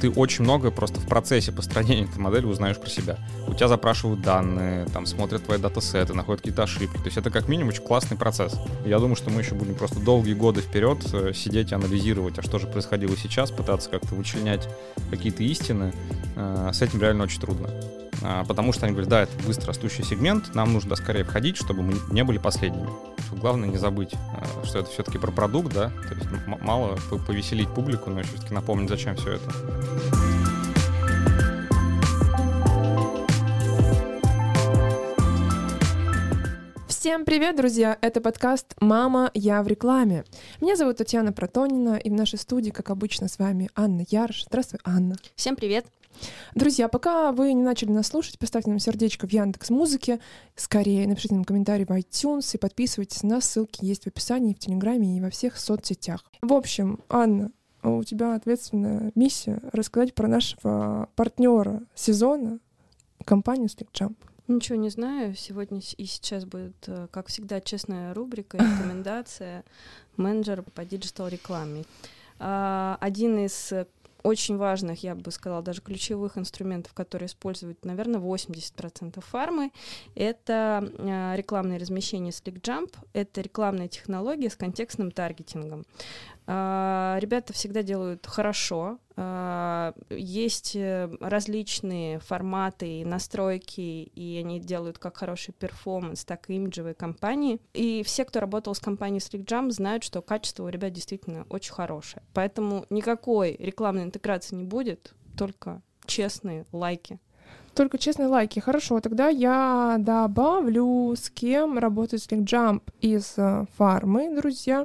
ты очень много просто в процессе построения этой модели узнаешь про себя. У тебя запрашивают данные, там смотрят твои датасеты, находят какие-то ошибки. То есть это как минимум очень классный процесс. Я думаю, что мы еще будем просто долгие годы вперед э, сидеть и анализировать, а что же происходило сейчас, пытаться как-то вычленять какие-то истины. Э, с этим реально очень трудно. А, потому что они говорят, да, это быстро растущий сегмент, нам нужно скорее входить, чтобы мы не были последними. Главное не забыть, э, что это все-таки про продукт, да, то есть мало повеселить публику, но все-таки напомнить, зачем все это. Всем привет, друзья! Это подкаст «Мама, я в рекламе». Меня зовут Татьяна Протонина, и в нашей студии, как обычно, с вами Анна Ярш. Здравствуй, Анна. Всем привет! Друзья, пока вы не начали нас слушать, поставьте нам сердечко в Яндекс Музыке, скорее напишите нам комментарий в iTunes и подписывайтесь на ссылки есть в описании, в Телеграме и во всех соцсетях. В общем, Анна, у тебя ответственная миссия рассказать про нашего партнера сезона, компанию SlickJump. Ничего не знаю. Сегодня и сейчас будет, э, как всегда, честная рубрика, рекомендация менеджера по digital рекламе. А, один из очень важных, я бы сказала, даже ключевых инструментов, которые используют, наверное, 80% фармы, это э, рекламное размещение SlickJump, это рекламная технология с контекстным таргетингом. А, ребята всегда делают хорошо. А, есть э, различные форматы и настройки, и они делают как хороший перформанс, так и имиджевые компании. И все, кто работал с компанией SlickJump, знают, что качество у ребят действительно очень хорошее. Поэтому никакой рекламной интеграции не будет, только честные лайки. Только честные лайки. Хорошо, тогда я добавлю, с кем работает SlickJump из э, фармы, друзья.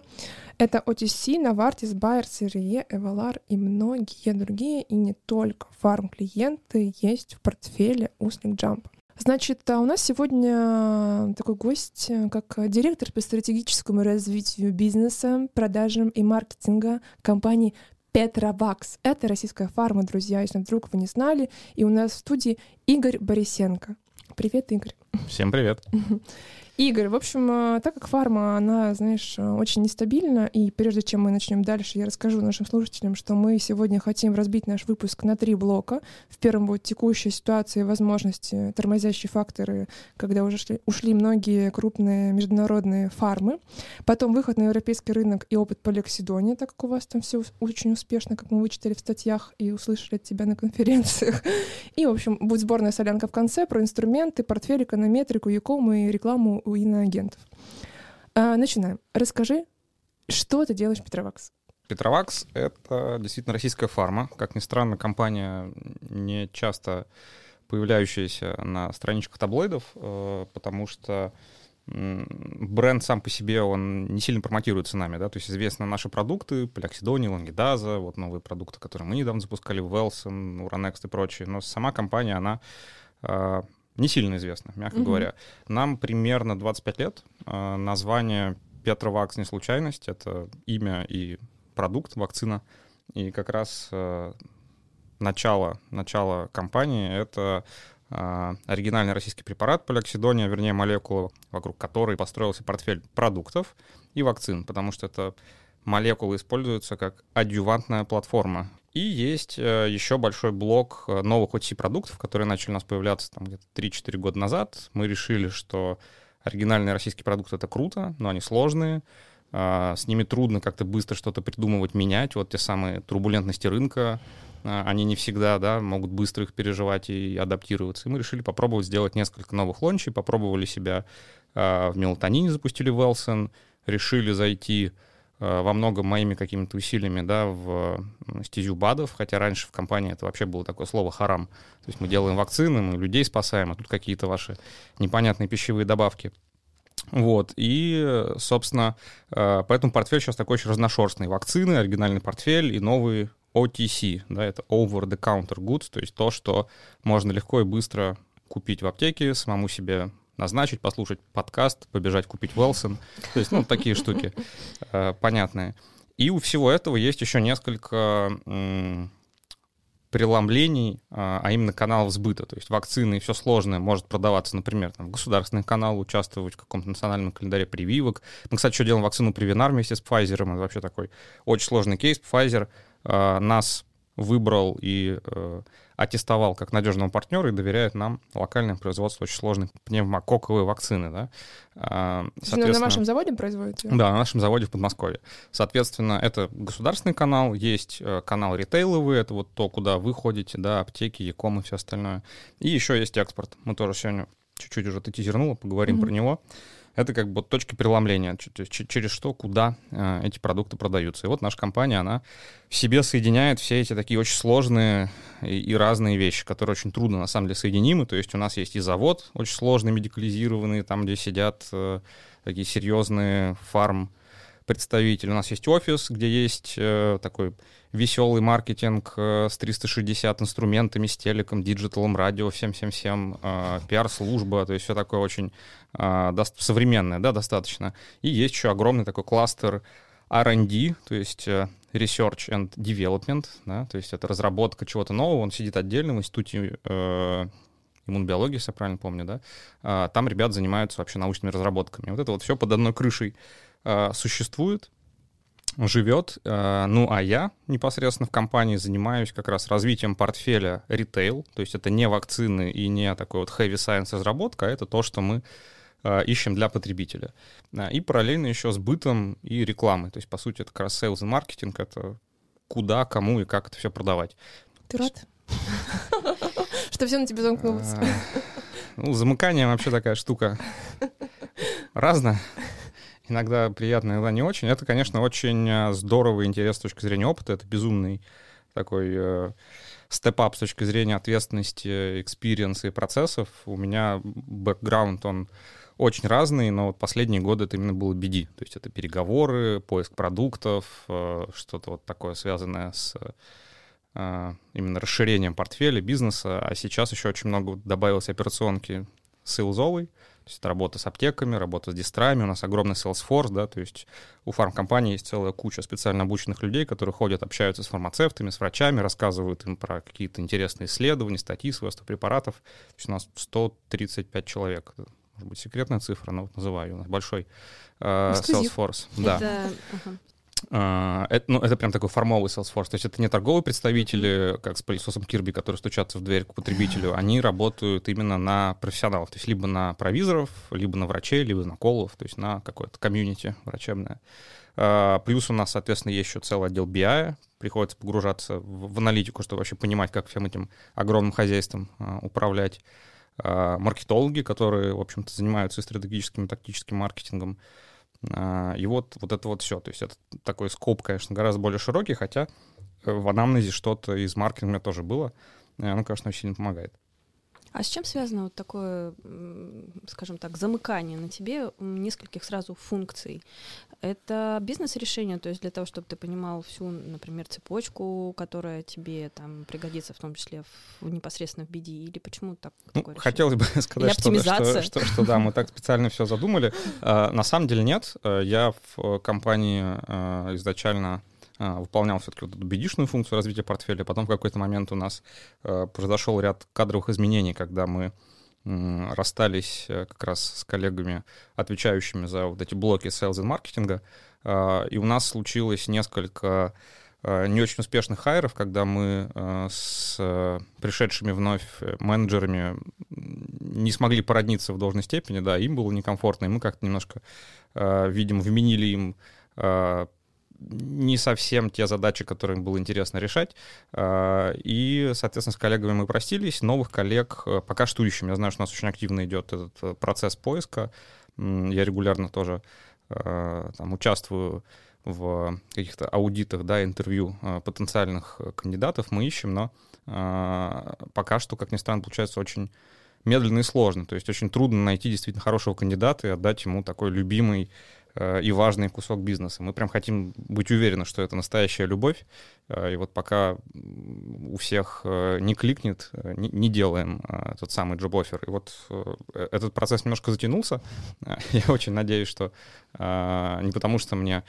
Это OTC, Novartis, Bayer, CRE, Evalar и многие другие, и не только фарм-клиенты есть в портфеле у SlickJump. Значит, а у нас сегодня такой гость, как директор по стратегическому развитию бизнеса, продажам и маркетинга компании Петровакс. Это российская фарма, друзья, если вдруг вы не знали. И у нас в студии Игорь Борисенко. Привет, Игорь. Всем привет. Игорь, в общем, э, так как фарма, она, знаешь, э, очень нестабильна, и прежде чем мы начнем дальше, я расскажу нашим слушателям, что мы сегодня хотим разбить наш выпуск на три блока. В первом будет текущая ситуация возможности, тормозящие факторы, когда уже шли, ушли многие крупные международные фармы. Потом выход на европейский рынок и опыт по лексидоне, так как у вас там все очень успешно, как мы вычитали в статьях и услышали от тебя на конференциях. И, в общем, будет сборная солянка в конце про инструменты, портфель, эконометрику, яком и рекламу у иноагентов. А, начинаем. Расскажи, что ты делаешь в Петровакс? Петровакс — это действительно российская фарма. Как ни странно, компания не часто появляющаяся на страничках таблоидов, э, потому что бренд сам по себе, он не сильно промотируется нами, да, то есть известны наши продукты, Пляксидони, Лангидаза, вот новые продукты, которые мы недавно запускали, Велсон, Уранекст и прочие, но сама компания, она а, не сильно известно, мягко угу. говоря. Нам примерно 25 лет. А, название Петровакс не случайность, это имя и продукт, вакцина. И как раз а, начало, начало компании — это а, оригинальный российский препарат полиоксидония, вернее молекула, вокруг которой построился портфель продуктов и вакцин, потому что это молекулы используются как адъювантная платформа и есть э, еще большой блок э, новых OTC-продуктов, которые начали у нас появляться там где-то 3-4 года назад. Мы решили, что оригинальные российские продукты — это круто, но они сложные, а, с ними трудно как-то быстро что-то придумывать, менять. Вот те самые турбулентности рынка, а, они не всегда да, могут быстро их переживать и адаптироваться. И мы решили попробовать сделать несколько новых лончей, попробовали себя а, в мелатонине, запустили Велсон, решили зайти во многом моими какими-то усилиями, да, в стезю БАДов, хотя раньше в компании это вообще было такое слово «харам». То есть мы делаем вакцины, мы людей спасаем, а тут какие-то ваши непонятные пищевые добавки. Вот, и, собственно, э, поэтому портфель сейчас такой очень разношерстный. Вакцины, оригинальный портфель и новый OTC, да, это over-the-counter goods, то есть то, что можно легко и быстро купить в аптеке, самому себе назначить, послушать подкаст, побежать купить Велсон. То есть, ну, такие штуки э, понятные. И у всего этого есть еще несколько преломлений, а, а именно каналов сбыта. То есть вакцины и все сложное может продаваться, например, там, в государственный канал, участвовать в каком-то национальном календаре прививок. Мы, кстати, еще делаем вакцину Привинар вместе с Pfizer. Это вообще такой очень сложный кейс. Pfizer нас выбрал и аттестовал как надежного партнера и доверяет нам локальное производство очень сложной пневмококковой вакцины. Да? А, соответственно, на вашем заводе производите? Да, на нашем заводе в Подмосковье. Соответственно, это государственный канал, есть э, канал ритейловый, это вот то, куда вы ходите, да, аптеки, яком и все остальное. И еще есть экспорт. Мы тоже сегодня чуть-чуть уже ты тизернула, поговорим mm-hmm. про него это как бы точки преломления, через что, куда э, эти продукты продаются. И вот наша компания, она в себе соединяет все эти такие очень сложные и, разные вещи, которые очень трудно на самом деле соединимы. То есть у нас есть и завод очень сложный, медикализированный, там, где сидят э, такие серьезные фарм представитель. У нас есть офис, где есть э, такой веселый маркетинг э, с 360 инструментами, с телеком, диджиталом, радио, всем-всем-всем, э, пиар-служба, то есть все такое очень э, современное, да, достаточно. И есть еще огромный такой кластер R&D, то есть э, Research and Development, да, то есть это разработка чего-то нового, он сидит отдельно в институте э, иммунобиологии, если я правильно помню, да, а, там ребят занимаются вообще научными разработками. Вот это вот все под одной крышей существует, живет. Э, ну, а я непосредственно в компании занимаюсь как раз развитием портфеля ритейл, то есть это не вакцины и не такой вот heavy science разработка, а это то, что мы э, ищем для потребителя. И параллельно еще с бытом и рекламой. То есть, по сути, это как раз sales и маркетинг, это куда, кому и как это все продавать. Ты рад? Что все на тебе замкнулось? Ну, замыкание вообще такая штука разная иногда приятно, иногда не очень. Это, конечно, очень э, здорово и интересно с точки зрения опыта. Это безумный такой э, step-up с точки зрения ответственности, experience а и процессов. У меня бэкграунд, он очень разный, но вот последние годы это именно было BD. То есть это переговоры, поиск продуктов, э, что-то вот такое связанное с именно расширением портфеля, бизнеса. А сейчас еще очень много добавилось операционки сейлзовой. То есть это работа с аптеками, работа с дистрами, у нас огромный Salesforce, да, то есть у фармкомпании есть целая куча специально обученных людей, которые ходят, общаются с фармацевтами, с врачами, рассказывают им про какие-то интересные исследования, статьи, свойства препаратов. То есть у нас 135 человек. Может быть, секретная цифра, но вот называю. У нас большой э, Salesforce. Да. Это... Ага. А, это, ну, это прям такой формовый Salesforce. То есть это не торговые представители, как с пылесосом Kirby, которые стучатся в дверь к потребителю. Они работают именно на профессионалов. То есть либо на провизоров, либо на врачей, либо на колов. То есть на какое-то комьюнити врачебное. А, плюс у нас, соответственно, есть еще целый отдел BI. Приходится погружаться в, в аналитику, чтобы вообще понимать, как всем этим огромным хозяйством а, управлять. Маркетологи, которые, в общем-то, занимаются и стратегическим, и тактическим маркетингом. А, и вот, вот это вот все. То есть это такой скоп, конечно, гораздо более широкий, хотя в анамнезе что-то из маркетинга тоже было. И оно, конечно, очень сильно помогает. А с чем связано вот такое, скажем так, замыкание на тебе нескольких сразу функций? Это бизнес-решение, то есть для того, чтобы ты понимал всю, например, цепочку, которая тебе там пригодится, в том числе в, непосредственно в BD, или почему так? Ну, хотелось бы сказать, что, что, что, что да, мы так специально все задумали. А, на самом деле нет. А, я в компании а, изначально выполнял все-таки вот эту бедишную функцию развития портфеля. Потом в какой-то момент у нас а, произошел ряд кадровых изменений, когда мы расстались э, как раз с коллегами, отвечающими за вот эти блоки sales и маркетинга, а, и у нас случилось несколько не очень успешных хайров, когда мы с пришедшими вновь менеджерами не смогли породниться в должной степени, да, им было некомфортно, и мы как-то немножко, видимо, вменили им не совсем те задачи, которые им было интересно решать. А, и, соответственно, с коллегами мы простились. Новых коллег э, пока что ищем. Я знаю, что у нас очень активно идет этот э, процесс поиска. Я регулярно тоже э, там, участвую в каких-то аудитах, да, интервью потенциальных кандидатов мы ищем, но пока что, как ни странно, получается очень медленно и сложно. То есть очень трудно найти действительно хорошего кандидата и отдать ему такой любимый и важный кусок бизнеса. Мы прям хотим быть уверены, что это настоящая любовь. Э, и вот пока у всех э, не кликнет, не, делаем тот самый джоб-оффер. И вот этот процесс немножко затянулся. Я очень надеюсь, что не потому, что мне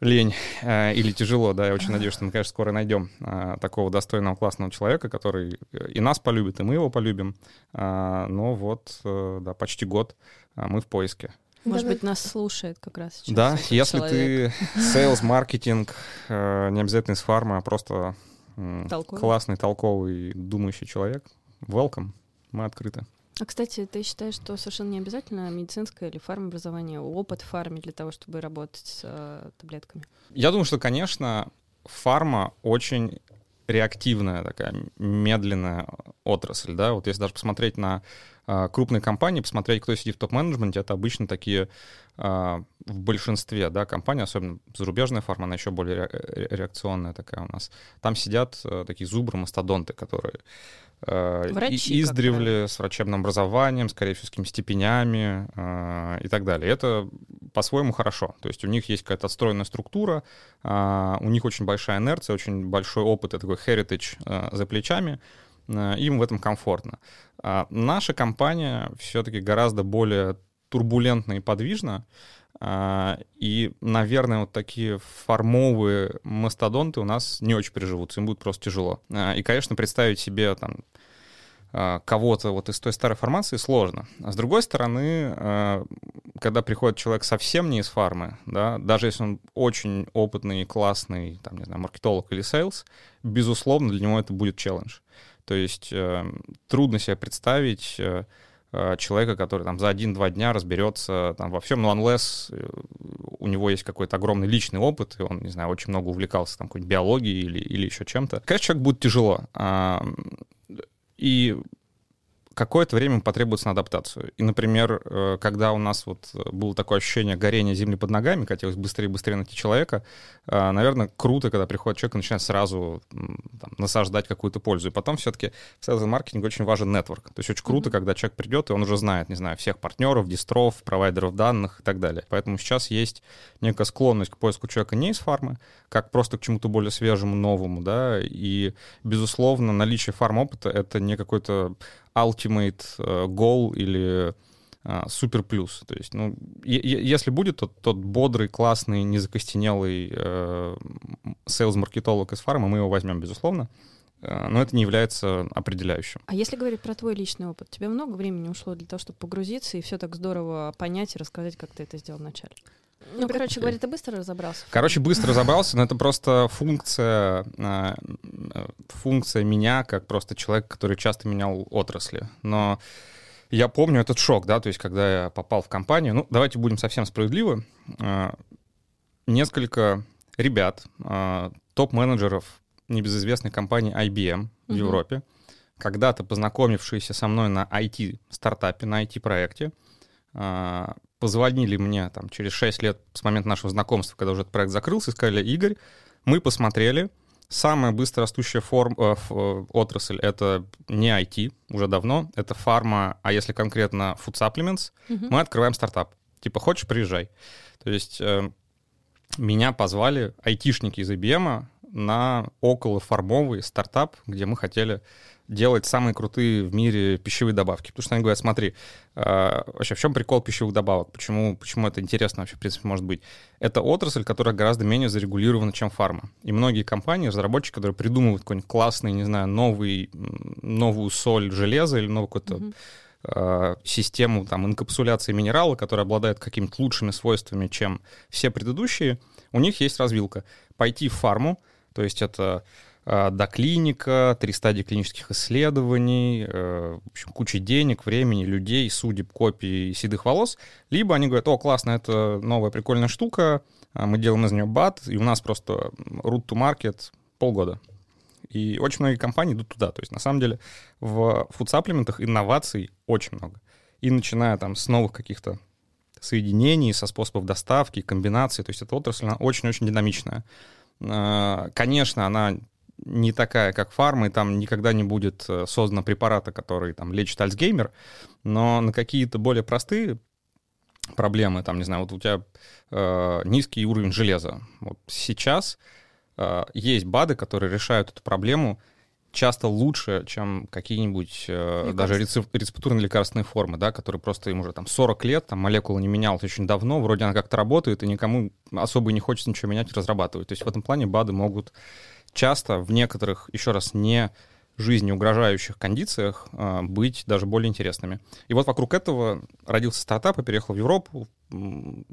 лень или тяжело, да, я очень надеюсь, что мы, конечно, скоро найдем такого достойного, классного человека, который и нас полюбит, и мы его полюбим. но вот, да, почти год мы в поиске. Может быть, нас слушает как раз сейчас. Да, этот если человек. ты sales, маркетинг, э, не обязательно из фарма, а просто Толковый. классный, толковый, думающий человек, welcome, мы открыты. А, кстати, ты считаешь, что совершенно не обязательно медицинское или фармобразование, опыт в фарме для того, чтобы работать с э, таблетками? Я думаю, что, конечно, фарма очень реактивная такая, медленная отрасль, да, вот если даже посмотреть на крупные компании, посмотреть, кто сидит в топ-менеджменте, это обычно такие а, в большинстве, да, компаний, особенно зарубежная фарма, она еще более ре- ре- реакционная такая у нас. Там сидят а, такие зубры, мастодонты, которые а, и- Врачи, издревле с врачебным образованием, скорее всего, с какими-то степенями а, и так далее. Это по-своему хорошо. То есть у них есть какая-то отстроенная структура, а, у них очень большая инерция, очень большой опыт, такой heritage а, за плечами, а, им в этом комфортно. А наша компания все-таки гораздо более турбулентна и подвижна, а, и, наверное, вот такие формовые мастодонты у нас не очень приживутся, им будет просто тяжело. А, И, конечно, представить себе там кого-то вот из той старой формации сложно. А с другой стороны, когда приходит человек совсем не из фармы, да, даже если он очень опытный, классный, там, не знаю, маркетолог или sales, безусловно, для него это будет челлендж. То есть э, трудно себе представить э, э, человека, который там за один-два дня разберется там во всем, но unless э, у него есть какой-то огромный личный опыт, и он, не знаю, очень много увлекался там какой-нибудь биологией или, или еще чем-то. Конечно, человек будет тяжело. А, и какое-то время потребуется на адаптацию. И, например, э, когда у нас вот было такое ощущение горения земли под ногами, хотелось быстрее и быстрее найти человека, э, наверное, круто, когда приходит человек и начинает сразу там, насаждать какую-то пользу. И потом все-таки в sales маркетинге очень важен нетворк. То есть очень круто, Мгм. когда человек придет, и он уже знает, не знаю, всех партнеров, дистров, провайдеров данных и так далее. Поэтому сейчас есть некая склонность к поиску человека не из фармы, как просто к чему-то более свежему, новому, да, и, безусловно, наличие фарм-опыта — это не какой-то ultimate э, goal или а, супер плюс. То есть, ну, если будет тот, тот бодрый, классный, незакостенелый э, сейлс-маркетолог из фармы, мы его возьмем, безусловно, Э, но это не является определяющим. А если говорить про твой личный опыт, тебе много времени ушло для того, чтобы погрузиться и все так здорово понять и рассказать, как ты это сделал вначале? Ну, короче говоря, ты быстро разобрался? Короче, быстро разобрался, но это просто функция, э, э, функция меня, как просто человек, который часто менял отрасли. Но я помню этот шок, да, то есть когда я попал в компанию, ну, давайте будем совсем справедливы, э, несколько ребят, э, топ-менеджеров небезызвестной компании IBM в Мгм. Европе, когда-то познакомившиеся со мной на IT-стартапе, на IT-проекте, а, позвонили мне там через 6 лет с момента нашего знакомства, когда уже этот проект закрылся, и сказали, Игорь, мы посмотрели, самая быстро растущая форм, э, э, отрасль — это не IT уже давно, это фарма, а если конкретно food supplements, Мгм. мы открываем стартап. Типа, хочешь, приезжай. То есть э, меня позвали айтишники из IBM на околоформовый стартап, где мы хотели делать самые крутые в мире пищевые добавки. Потому что они говорят, смотри, э, вообще в чем прикол пищевых добавок? Почему, почему это интересно вообще, в принципе, может быть? Это отрасль, которая гораздо менее зарегулирована, чем фарма. И многие компании, разработчики, которые придумывают какой-нибудь классный, не знаю, новый, новую соль железа или новый какой-то Мгм. э, систему там, инкапсуляции минерала, которая обладает какими-то лучшими свойствами, чем все предыдущие, у них есть развилка. Пойти в фарму, то есть это э, доклиника, три стадии клинических исследований, э, в общем, куча денег, времени, людей, судеб, копий, седых волос, либо они говорят, о, классно, это новая прикольная штука, а мы делаем из нее бат, и у нас просто root to market полгода. И очень многие компании идут туда. То есть, на самом деле, в фудсаплиментах инноваций очень много. И начиная там с новых каких-то соединений, со способов доставки, комбинаций. То есть эта отрасль, она очень-очень динамичная. А, Конечно, она не такая, как фарма, и там никогда не будет э, создано препарата, который там лечит Альцгеймер, но на какие-то более простые проблемы, там, не знаю, вот у тебя э, низкий уровень железа. Вот сейчас э, есть БАДы, которые решают эту проблему часто лучше, чем какие-нибудь э, даже рецеп- рецептурные лекарственные формы, да, которые просто им уже там 40 лет, там молекула не менялась очень давно, вроде она как-то работает, и никому особо не хочется ничего менять и разрабатывать. То есть в этом плане БАДы могут часто в некоторых, еще раз, не жизни угрожающих кондициях э, быть даже более интересными. И вот вокруг этого родился стартап и переехал в Европу,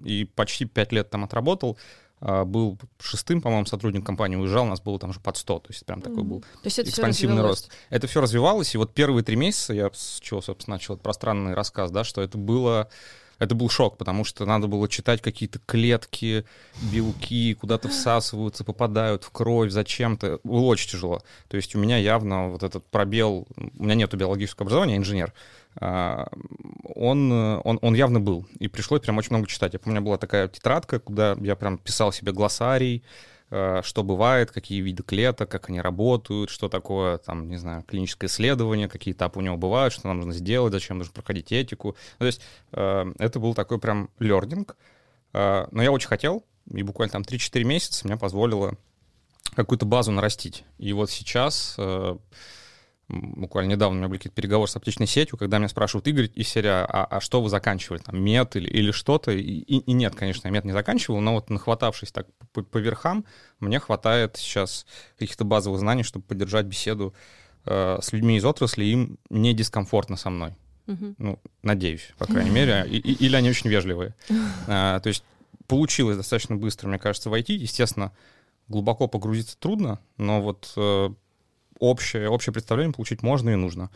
и почти пять лет там отработал. А, был шестым, по-моему, сотрудник компании, уезжал, у нас было там уже под 100, то есть прям такой был то есть это экспансивный рост. Это все развивалось, и вот первые три месяца, я с чего, собственно, начал пространный рассказ, да, что это было это был шок, потому что надо было читать какие-то клетки, белки, куда-то всасываются, попадают в кровь, зачем-то. Было очень тяжело. То есть у меня явно вот этот пробел, у меня нет биологического образования, я инженер, а, он, он, он явно был. И пришлось прям очень много читать. Я помню, у меня была такая тетрадка, куда я прям писал себе глоссарий, что бывает, какие виды клеток, как они работают, что такое, там, не знаю, клиническое исследование, какие этапы у него бывают, что нам нужно сделать, зачем нужно проходить этику. Ну, то есть а, это был такой прям лернинг. Но я очень хотел, и буквально там 3-4 месяца меня позволило какую-то базу нарастить. И вот сейчас буквально недавно у меня были какие-то переговоры с аптечной сетью, когда меня спрашивают, Игорь из серии, а, а что вы заканчивали, там, мед или, или что-то? И, и, нет, конечно, я мед не заканчивал, но вот нахватавшись так по, по верхам, мне хватает сейчас каких-то базовых знаний, чтобы поддержать беседу э, с людьми из отрасли, им не дискомфортно со мной. Угу. Ну, надеюсь, по крайней мере. И, и, или они очень вежливые. А, то есть получилось достаточно быстро, мне кажется, войти. Естественно, глубоко погрузиться трудно, но вот э, общее, общее представление получить можно и нужно.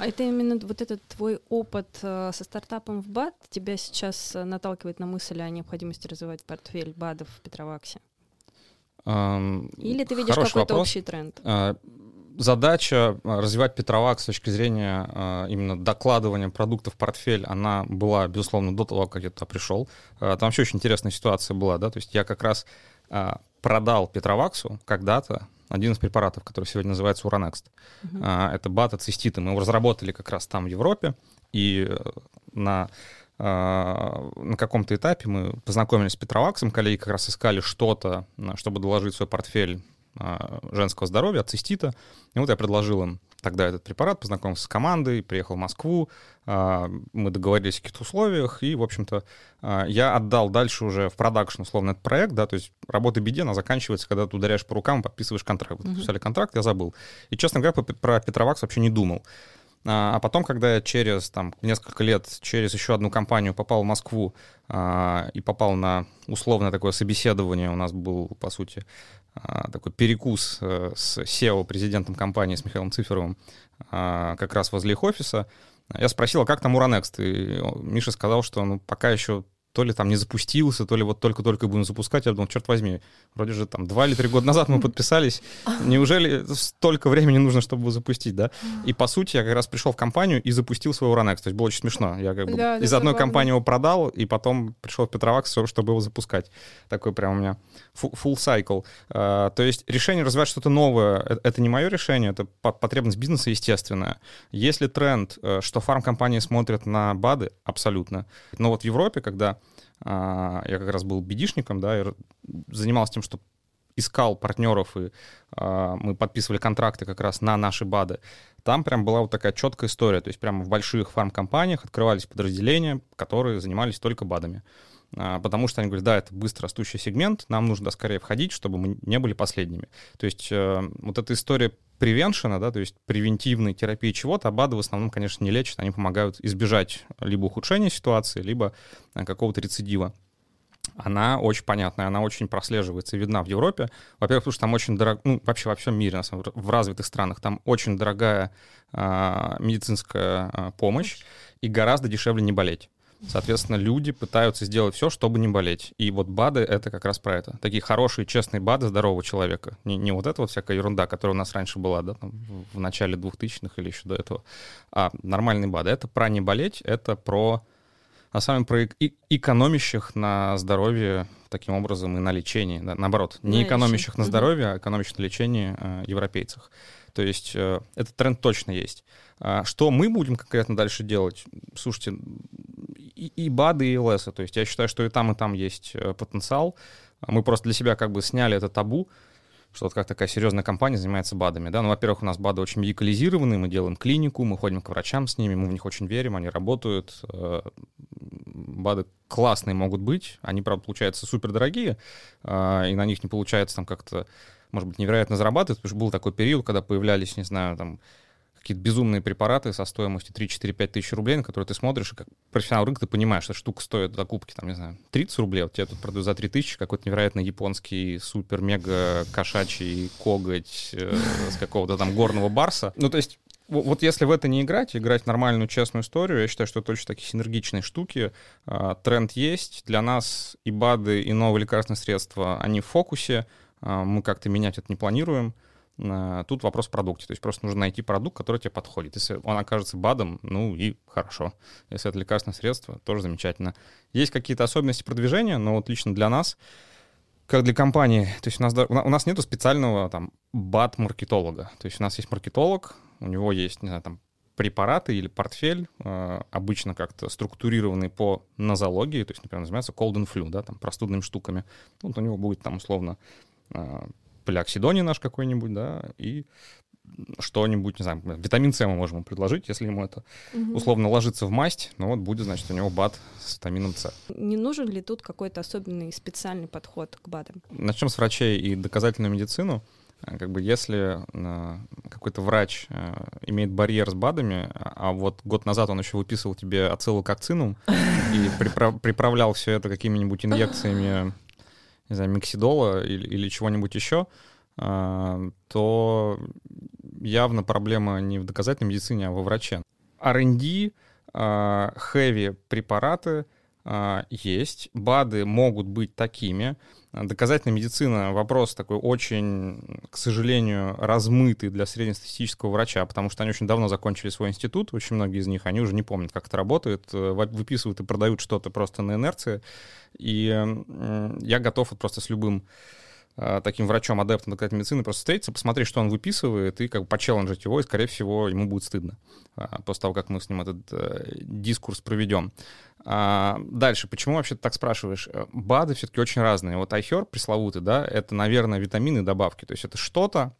А это именно вот этот твой опыт э, со стартапом в БАД тебя сейчас э, наталкивает на мысль о необходимости развивать портфель БАДов в Петроваксе? Эм, Или ты видишь какой-то общий тренд? Э, задача развивать Петровак с точки зрения именно докладывания продуктов в портфель, она была, безусловно, до того, как я туда пришел. Там вообще очень интересная ситуация была, да, то есть я как раз продал Петроваксу когда-то один из препаратов, который сегодня называется Уранекст. А, это бата-циститы. Мы его разработали как раз там, в Европе, и э, на а, на каком-то этапе мы познакомились с Петроваксом, коллеги как раз искали что-то, чтобы доложить свой портфель а, женского здоровья, от цистита. И вот я предложил им тогда этот препарат, познакомился с командой, приехал в Москву, а, мы договорились о каких-то условиях, и, в общем-то, а, я отдал дальше уже в продакшн, условно, этот проект, да, то есть работа беде, она заканчивается, когда ты ударяешь по рукам, подписываешь контракт. Вот, подписали контракт, я забыл. И, честно говоря, про Петровакс вообще не думал. А, а потом, когда я через там, несколько лет через еще одну компанию попал в Москву а, и попал на условное такое собеседование, у нас был, по сути, такой перекус а, с SEO, президентом компании, с Михаилом Циферовым, а, как раз возле их офиса, я спросил, а как там Уранекст? И Миша сказал, что ну, пока еще то ли там не запустился, то ли вот только-только будем запускать. Я думал, черт возьми, вроде же там два или три года назад мы подписались. Неужели столько времени нужно, чтобы его запустить, да? И по сути я как раз пришел в компанию и запустил свой Uranex. То есть было очень смешно. Я как бы да, из одной компании его продал, и потом пришел в Петровакс, чтобы его запускать. Такой прям у меня full cycle. Uh, то есть решение развивать что-то новое, э, это не мое решение, это потребность бизнеса естественная. Если тренд, э, что фармкомпании смотрят на БАДы, абсолютно. Но вот в Европе, когда а, я как раз был бедишником, да, и занимался тем, что искал партнеров, и а, мы подписывали контракты как раз на наши БАДы. Там прям была вот такая четкая история, то есть прямо в больших фармкомпаниях открывались подразделения, которые занимались только БАДами. А, потому что они говорят, да, это быстро растущий сегмент, нам нужно скорее входить, чтобы мы не были последними. То есть э, вот эта история превеншена, да, то есть превентивной терапии чего-то, а БАДы в основном, конечно, не лечат, они помогают избежать либо ухудшения ситуации, либо э, какого-то рецидива. Она очень понятная, она очень прослеживается и видна в Европе. Во-первых, потому что там очень дорого, ну, вообще во всем мире, на самом деле, в развитых странах, там очень дорогая э, медицинская э, помощь и гораздо дешевле не болеть. Соответственно, люди пытаются сделать все, чтобы не болеть. И вот БАДы — это как раз про это. Такие хорошие, честные БАДы здорового человека. Не, не вот эта вот всякая ерунда, которая у нас раньше была, да, там, в начале 2000-х или еще до этого, а нормальные БАДы. Это про не болеть, это про, самом деле, про экономящих на здоровье таким образом и на лечении. Да, наоборот, не на экономящих на здоровье, а экономящих на лечении э, европейцах. То есть э, этот тренд точно есть. А что мы будем конкретно дальше делать? Слушайте, и, и БАДы, и ЛС. То есть я считаю, что и там, и там есть э, потенциал. Мы просто для себя как бы сняли это табу, что вот как такая серьезная компания занимается БАДами. Да? Ну, во-первых, у нас БАДы очень медикализированы, мы делаем клинику, мы ходим к врачам с ними, мы в них очень верим, они работают. Э, БАДы классные могут быть, они, правда, получаются супер дорогие, э, и на них не получается там как-то может быть, невероятно зарабатывает, потому что был такой период, когда появлялись, не знаю, там, какие-то безумные препараты со стоимостью 3-4-5 тысяч рублей, на которые ты смотришь, и как профессионал рынка ты понимаешь, что штука стоит закупки, там, не знаю, 30 рублей, вот тебе тут продают за 3 тысячи какой-то невероятно японский супер-мега кошачий коготь э, с какого-то там горного барса. Ну, то есть вот если в это не играть, играть нормальную, честную историю, я считаю, что это очень такие синергичные штуки. А, тренд есть. Для нас и БАДы, и новые лекарственные средства, они в фокусе. А, мы как-то менять это не планируем. А, тут вопрос в продукте. То есть просто нужно найти продукт, который тебе подходит. Если он окажется БАДом, ну и хорошо. Если это лекарственное средство, тоже замечательно. Есть какие-то особенности продвижения, но вот лично для нас как для компании. То есть у нас, у нас нету специального там бат-маркетолога. То есть у нас есть маркетолог, у него есть, не знаю, там препараты или портфель, э, обычно как-то структурированный по нозологии, то есть, например, называется cold and flu, да, там простудными штуками. Вот у него будет там условно э, полиоксидоний наш какой-нибудь, да, и что-нибудь, не знаю, витамин С мы можем ему предложить, если ему это угу. условно ложится в масть, ну вот будет, значит, у него БАД с витамином С. Не нужен ли тут какой-то особенный специальный подход к БАДам? Начнем с врачей и доказательную медицину. Э, как бы если э, какой-то врач э, имеет барьер с БАДами, а вот год назад он еще выписывал тебе ацилококцинум и приправ, приправлял все это какими-нибудь инъекциями, не знаю, миксидола или, или чего-нибудь еще, то явно проблема не в доказательной медицине, а во враче. R&D, хэви препараты есть, БАДы могут быть такими, Доказательная медицина — вопрос такой очень, к сожалению, размытый для среднестатистического врача, потому что они очень давно закончили свой институт, очень многие из них, они уже не помнят, как это работает, э, выписывают и продают что-то просто на инерции. И я готов вот просто с любым таким врачом, адептом доказательной медицины просто встретиться, посмотреть, что он выписывает, и как бы почелленджить его, и, скорее всего, ему будет стыдно а, после того, как мы с ним этот э, дискурс проведем. А, дальше, почему вообще ты так спрашиваешь? Э, БАДы все-таки очень разные. Вот айхер пресловутый, да, это, наверное, витамины и добавки. То есть это что-то,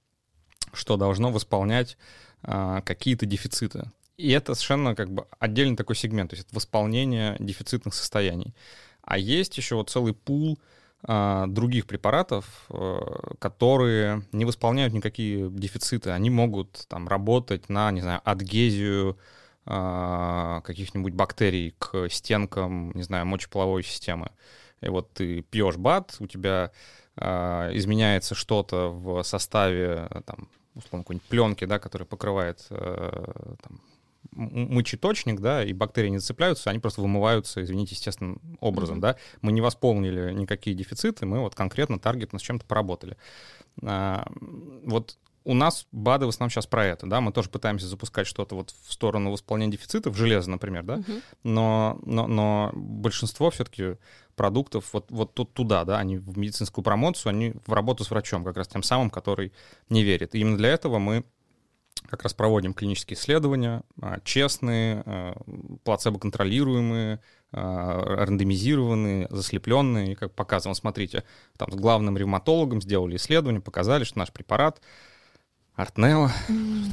что должно восполнять какие-то дефициты. И это совершенно как бы отдельный такой сегмент, то есть это восполнение дефицитных состояний. А есть еще вот целый пул других препаратов, а, которые не восполняют никакие дефициты. Они могут там работать на, не знаю, адгезию, а, каких-нибудь бактерий к стенкам, не знаю, мочеполовой системы. И вот ты пьешь бат, у тебя а, изменяется что-то в составе, там, условно, какой-нибудь пленки, да, которая покрывает а, там, мочеточник, да, и бактерии не зацепляются, они просто вымываются, извините, естественным образом, mm-hmm. да. Мы не восполнили никакие дефициты, мы вот конкретно таргетно с чем-то поработали. А, вот у нас БАДы в основном сейчас про это, да, мы тоже пытаемся запускать что-то вот в сторону восполнения дефицитов, железа, например, да, uh-huh. но, но, но большинство все-таки продуктов вот, вот тут туда, да, они в медицинскую промоцию, они в работу с врачом, как раз тем самым, который не верит. И именно для этого мы как раз проводим клинические исследования, а, честные, а, плацебо-контролируемые, а, рандомизированные, заслепленные, и как показываем, смотрите, там с главным ревматологом сделали исследование, показали, что наш препарат Артнео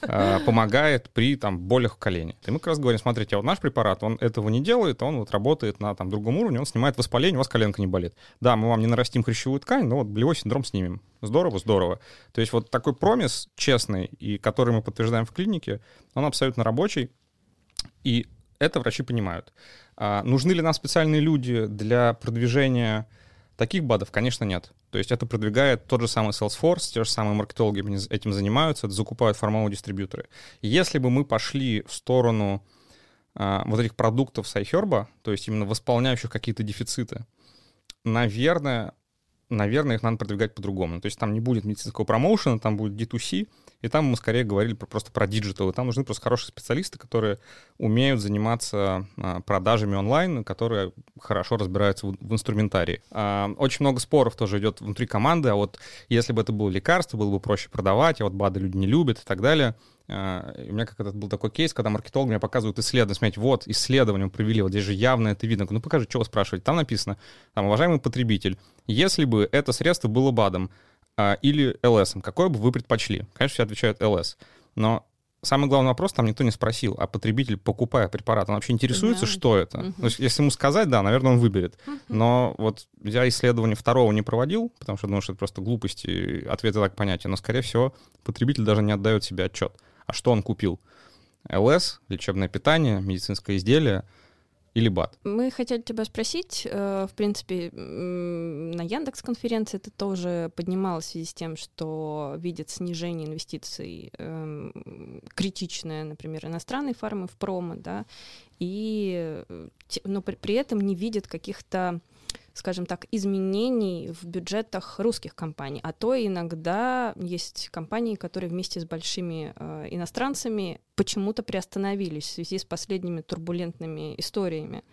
э, помогает при там, болях в колене. И мы как раз говорим, смотрите, а вот наш препарат, он этого не делает, он вот работает на там, другом уровне, он снимает воспаление, у вас коленка не болит. Да, мы вам не нарастим хрящевую ткань, но вот болевой синдром снимем. Здорово, здорово. То есть вот такой промис честный, и который мы подтверждаем в клинике, он абсолютно рабочий, и это врачи понимают. А, нужны ли нам специальные люди для продвижения Таких БАДов, конечно, нет. То есть это продвигает тот же самый sales force, те же самые маркетологи этим занимаются, это закупают фармовые дистрибьюторы. Если бы мы пошли в сторону а, вот этих продуктов с iHerb, то есть именно восполняющих какие-то дефициты, наверное, наверное, их надо продвигать по-другому. То есть там не будет медицинского промоушена, там будет D2C, и там мы скорее говорили про, просто про диджитал. И там нужны просто хорошие специалисты, которые умеют заниматься а, продажами онлайн, которые хорошо разбираются в, в инструментарии. А, очень много споров тоже идет внутри команды, а вот если бы это было лекарство, было бы проще продавать, а вот БАДы люди не любят и так далее. Uh, у меня как-то был такой кейс, когда маркетолог мне показывают исследование, смотрите, вот, исследование провели, вот здесь же явно это видно. Ну, покажи, что вы спрашиваете. Там написано, там, уважаемый потребитель, если бы это средство было БАДом, а, или LS, какой бы вы предпочли? Конечно, все отвечают LS. Но самый главный вопрос, там никто не спросил, а потребитель, покупая препарат, он вообще интересуется, Да. что это? Мгм. То есть, если ему сказать, да, наверное, он выберет. Мгм. Но вот я исследования второго не проводил, потому что думаю, что это просто глупости, ответы так понятия. Но, скорее всего, потребитель даже не отдает себе отчет. А что он купил? ЛС, лечебное питание, медицинское изделие или БАТ? Мы хотели тебя спросить, э, в принципе, на Яндекс конференции это тоже поднималось в связи с тем, что видят снижение инвестиций эм, критичное, например, иностранной фармы в промо, да, и э, но при этом не видят каких-то скажем так, изменений в бюджетах русских компаний, а то иногда есть компании, которые вместе с большими э, иностранцами почему-то приостановились в связи с последними турбулентными историями.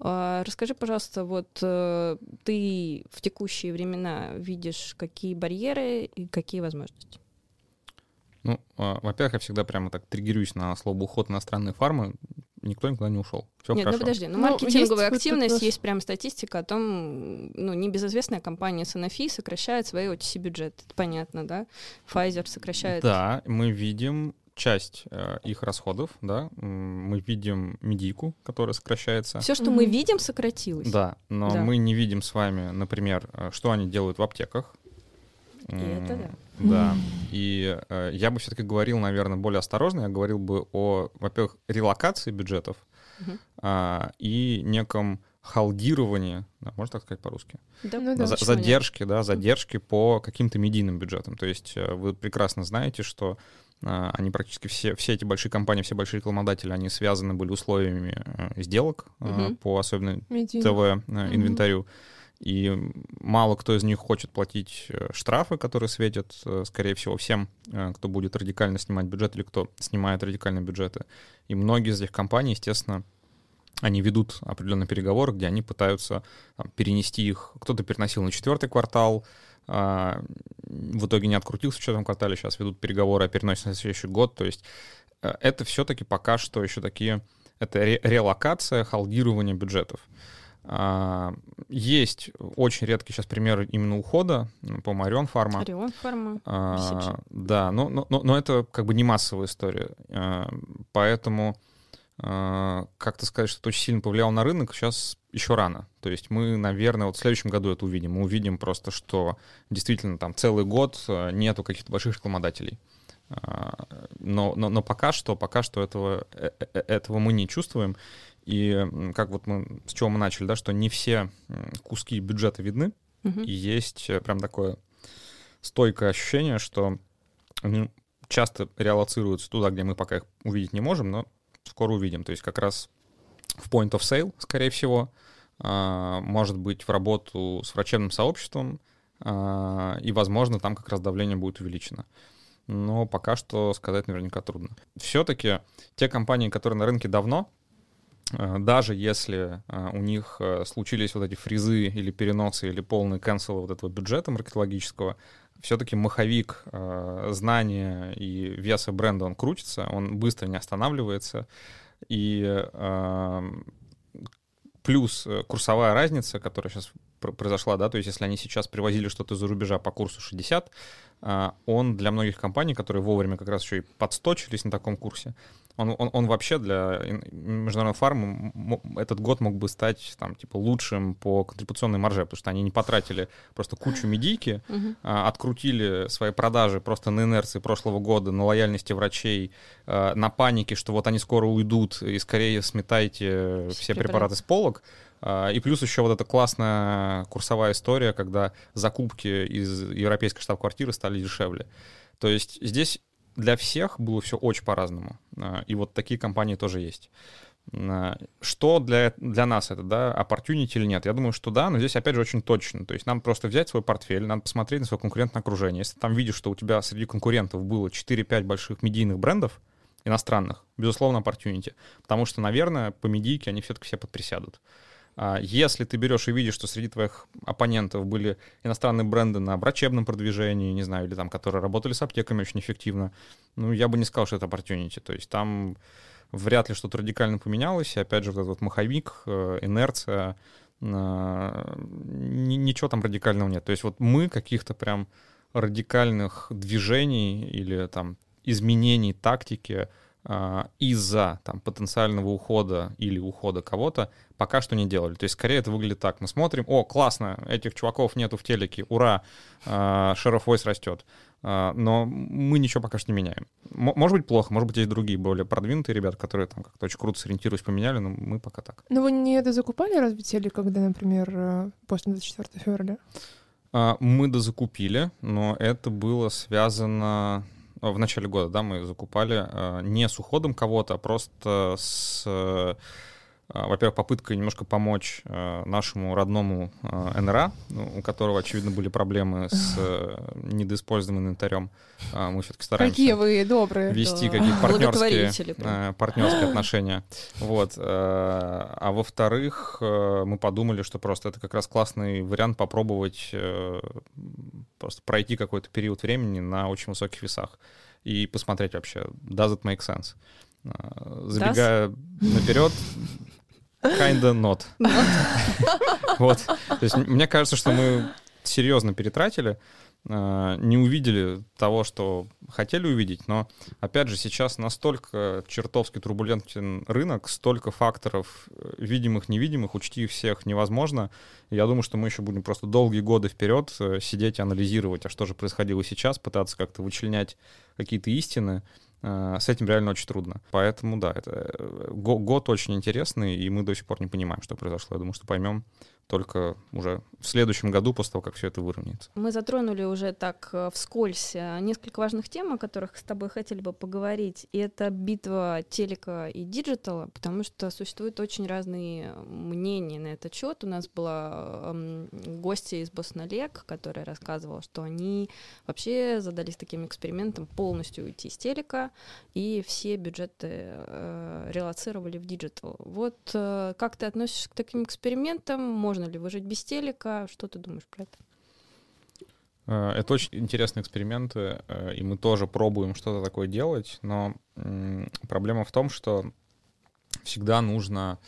А, Расскажи, пожалуйста, вот э, ты в текущие времена видишь какие барьеры и какие возможности? Ну, а, во-первых, я всегда прямо так триггерюсь на слово уход иностранной фармы. Никто никуда не ушел. Все Нет, хорошо. ну подожди, ну, Ну, маркетинговая есть активность, есть прям статистика о том, ну, небезызвестная компания Sanofi сокращает свои OTC-бюджет, это понятно, да? Pfizer сокращает... Да, мы видим часть э, их расходов, да, мы видим медийку, которая сокращается. Все, что мы Мгм. видим, сократилось. Да, но Да. мы не видим с вами, например, э, что они делают в аптеках. И это да. Да. И э, я бы все-таки говорил, наверное, более осторожно. Я говорил бы о, во-первых, релокации бюджетов Мгм. а, и неком халдировании, да, можно так сказать по-русски, Да, Ну да. За- почему нет? задержки, да, задержки по каким-то медийным бюджетам. То есть э, вы прекрасно знаете, что а, они практически все, все эти большие компании, все большие рекламодатели, они связаны были условиями э, сделок э, Мгм. по особенно. ТВ-инвентарю. И мало кто из них хочет платить э, штрафы, которые светят, э, скорее всего, всем, э, кто будет радикально снимать бюджет или кто снимает радикальные бюджеты. И многие из этих компаний, естественно, они ведут определенные переговоры, где они пытаются там, перенести их. Кто-то переносил на четвертый квартал, а, в итоге не открутился в четвертом квартале, сейчас ведут переговоры о переносе на следующий год. То есть это все-таки пока что еще такие... Это ре- релокация, халдирование бюджетов. А, Есть очень редкий сейчас пример именно ухода, м, по Марион Фарма. Орион Фарма. А, да, но, но, но, но это как бы не массовая история. А, поэтому а, как-то сказать, что это очень сильно повлияло на рынок, сейчас еще рано. То есть мы, наверное, вот в следующем году это увидим. Мы увидим просто, что действительно там целый год нету каких-то больших рекламодателей. Но, но, но пока что, пока что этого, э- э- этого мы не чувствуем. И как вот мы, с чего мы начали, да, что не все куски бюджета видны, Мгм. и есть э, прям такое стойкое ощущение, что они часто реалоцируются туда, где мы пока их увидеть не можем, но скоро увидим. То есть как раз в point of sale, скорее всего, а, может быть в работу с врачебным сообществом, а, и, возможно, там как раз давление будет увеличено. Но пока что сказать наверняка трудно. Все-таки те компании, которые на рынке давно, даже если э, у них э, случились вот эти фризы или переносы или полный канцел вот этого бюджета маркетологического, все-таки маховик э, знания и веса бренда, он крутится, он быстро не останавливается. И э, плюс э, курсовая разница, которая сейчас пр- произошла, да, то есть если они сейчас привозили что-то из-за рубежа по курсу 60, а, он для многих компаний, которые вовремя как раз еще и подсточились на таком курсе, он, он, он вообще для ин- международной фармы м- м- этот год мог бы стать там типа лучшим по контрибуционной марже, потому что они не потратили просто кучу медийки, Мгм. а, открутили свои продажи просто на инерции прошлого года, на лояльности врачей, а, на панике, что вот они скоро уйдут, и скорее сметайте все Препараты. препараты с полок. А, И плюс еще вот эта классная курсовая история, когда закупки из европейской штаб-квартиры стали дешевле. То есть здесь для всех было все очень по-разному. А, И вот такие компании тоже есть. А, Что для, для нас это, да, opportunity или нет? Я думаю, что да, но здесь, опять же, очень точно. То есть нам просто взять свой портфель, надо посмотреть на свое конкурентное окружение. Если ты там видишь, что у тебя среди конкурентов было 4-5 больших медийных брендов, иностранных, безусловно, opportunity. Потому что, наверное, по медийке они все-таки все подприсядут. А Если ты берешь и видишь, что среди твоих оппонентов были иностранные бренды на врачебном продвижении, не знаю, или там, которые работали с аптеками очень эффективно, ну, я бы не сказал, что это opportunity. То есть там вряд ли что-то радикально поменялось. И опять же, вот этот вот маховик, э, инерция, э, ни- ничего там радикального нет. То есть вот мы каких-то прям радикальных движений или там изменений тактики из-за там, потенциального ухода или ухода кого-то пока что не делали. То есть скорее это выглядит так. Мы смотрим, о, классно, этих чуваков нету в телеке, ура, uh, share of растет. Uh, но мы ничего пока что не меняем. Может быть плохо, может быть есть другие более продвинутые ребята, которые там как-то очень круто сориентируясь, поменяли, но мы пока так. Но вы не это закупали разве телек, когда, например, э, после 24 февраля? Мы дозакупили, но это было связано в начале года, да, мы закупали э, не с уходом кого-то, а просто с а, во-первых, попытка немножко помочь э, нашему родному э, НРА, ну, у которого, очевидно, были проблемы с э, недоиспользованным инвентарем. А, мы все-таки стараемся Какие вы добрые. вести да. какие-то партнерские, партнерские отношения. Вот. А во-вторых, мы подумали, что просто это как раз классный вариант попробовать просто пройти какой-то период времени на очень высоких весах и посмотреть вообще, does it make sense. Забегая does? наперед, Kinda not. вот. То есть мне кажется, что мы серьезно перетратили, а, не увидели того, что хотели увидеть, но, опять же, сейчас настолько чертовски турбулентен рынок, столько факторов э, видимых, невидимых, учти всех невозможно. Я думаю, что мы еще будем просто долгие годы вперед э, сидеть и анализировать, а что же происходило сейчас, пытаться как-то вычленять какие-то истины, с этим реально очень трудно. Поэтому, да, это э, год очень интересный, и мы до сих пор не понимаем, что произошло. Я думаю, что поймем только уже в следующем году, после того, как все это выровняется. Мы затронули уже так э, вскользь э, несколько важных тем, о которых с тобой хотели бы поговорить. И это битва телека и диджитала, потому что существуют очень разные мнения на этот счет. У нас была гостья из Босналек, которая рассказывала, что они вообще задались таким экспериментом полностью уйти с телека, и все бюджеты э, реаллоцировали в диджитал. Вот э, как ты относишься к таким экспериментам? Может можно ли выжить без телека? Что ты думаешь про это? Э, это очень интересные эксперименты, э, и мы тоже пробуем что-то такое делать, но проблема в том, что всегда нужно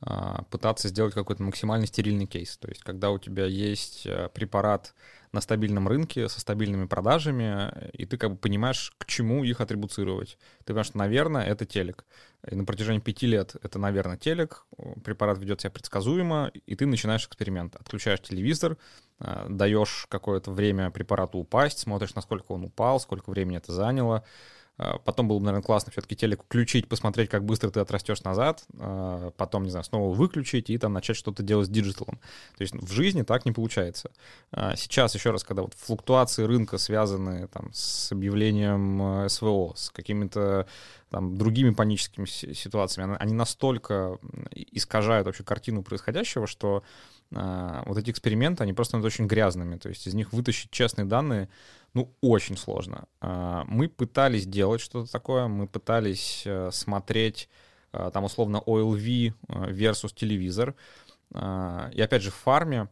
а, пытаться сделать какой-то максимально стерильный кейс. То есть, когда у тебя есть э, препарат на стабильном рынке со стабильными продажами, и ты как бы понимаешь, к чему их атрибуцировать. Ты понимаешь, что, наверное, это телек. И на протяжении пяти лет это, наверное, телек, препарат ведет себя предсказуемо, и ты начинаешь эксперимент. Отключаешь телевизор, а, даешь какое-то время препарату упасть, смотришь, насколько он упал, сколько времени это заняло, потом было бы, наверное, классно все-таки телек включить, посмотреть, как быстро ты отрастешь назад. А, потом, не знаю, снова выключить и там начать что-то делать с диджиталом. То есть в жизни так не получается. А, сейчас, еще раз, когда вот флуктуации рынка связаны там, с объявлением э, СВО, с какими-то там, другими паническими ситуациями, они настолько искажают вообще картину происходящего, что вот эти эксперименты, они просто очень грязными. То есть из них вытащить честные данные ну, очень сложно. А, мы пытались делать что-то такое, мы пытались э, смотреть э, там условно OLV э, versus телевизор. А, и опять же в фарме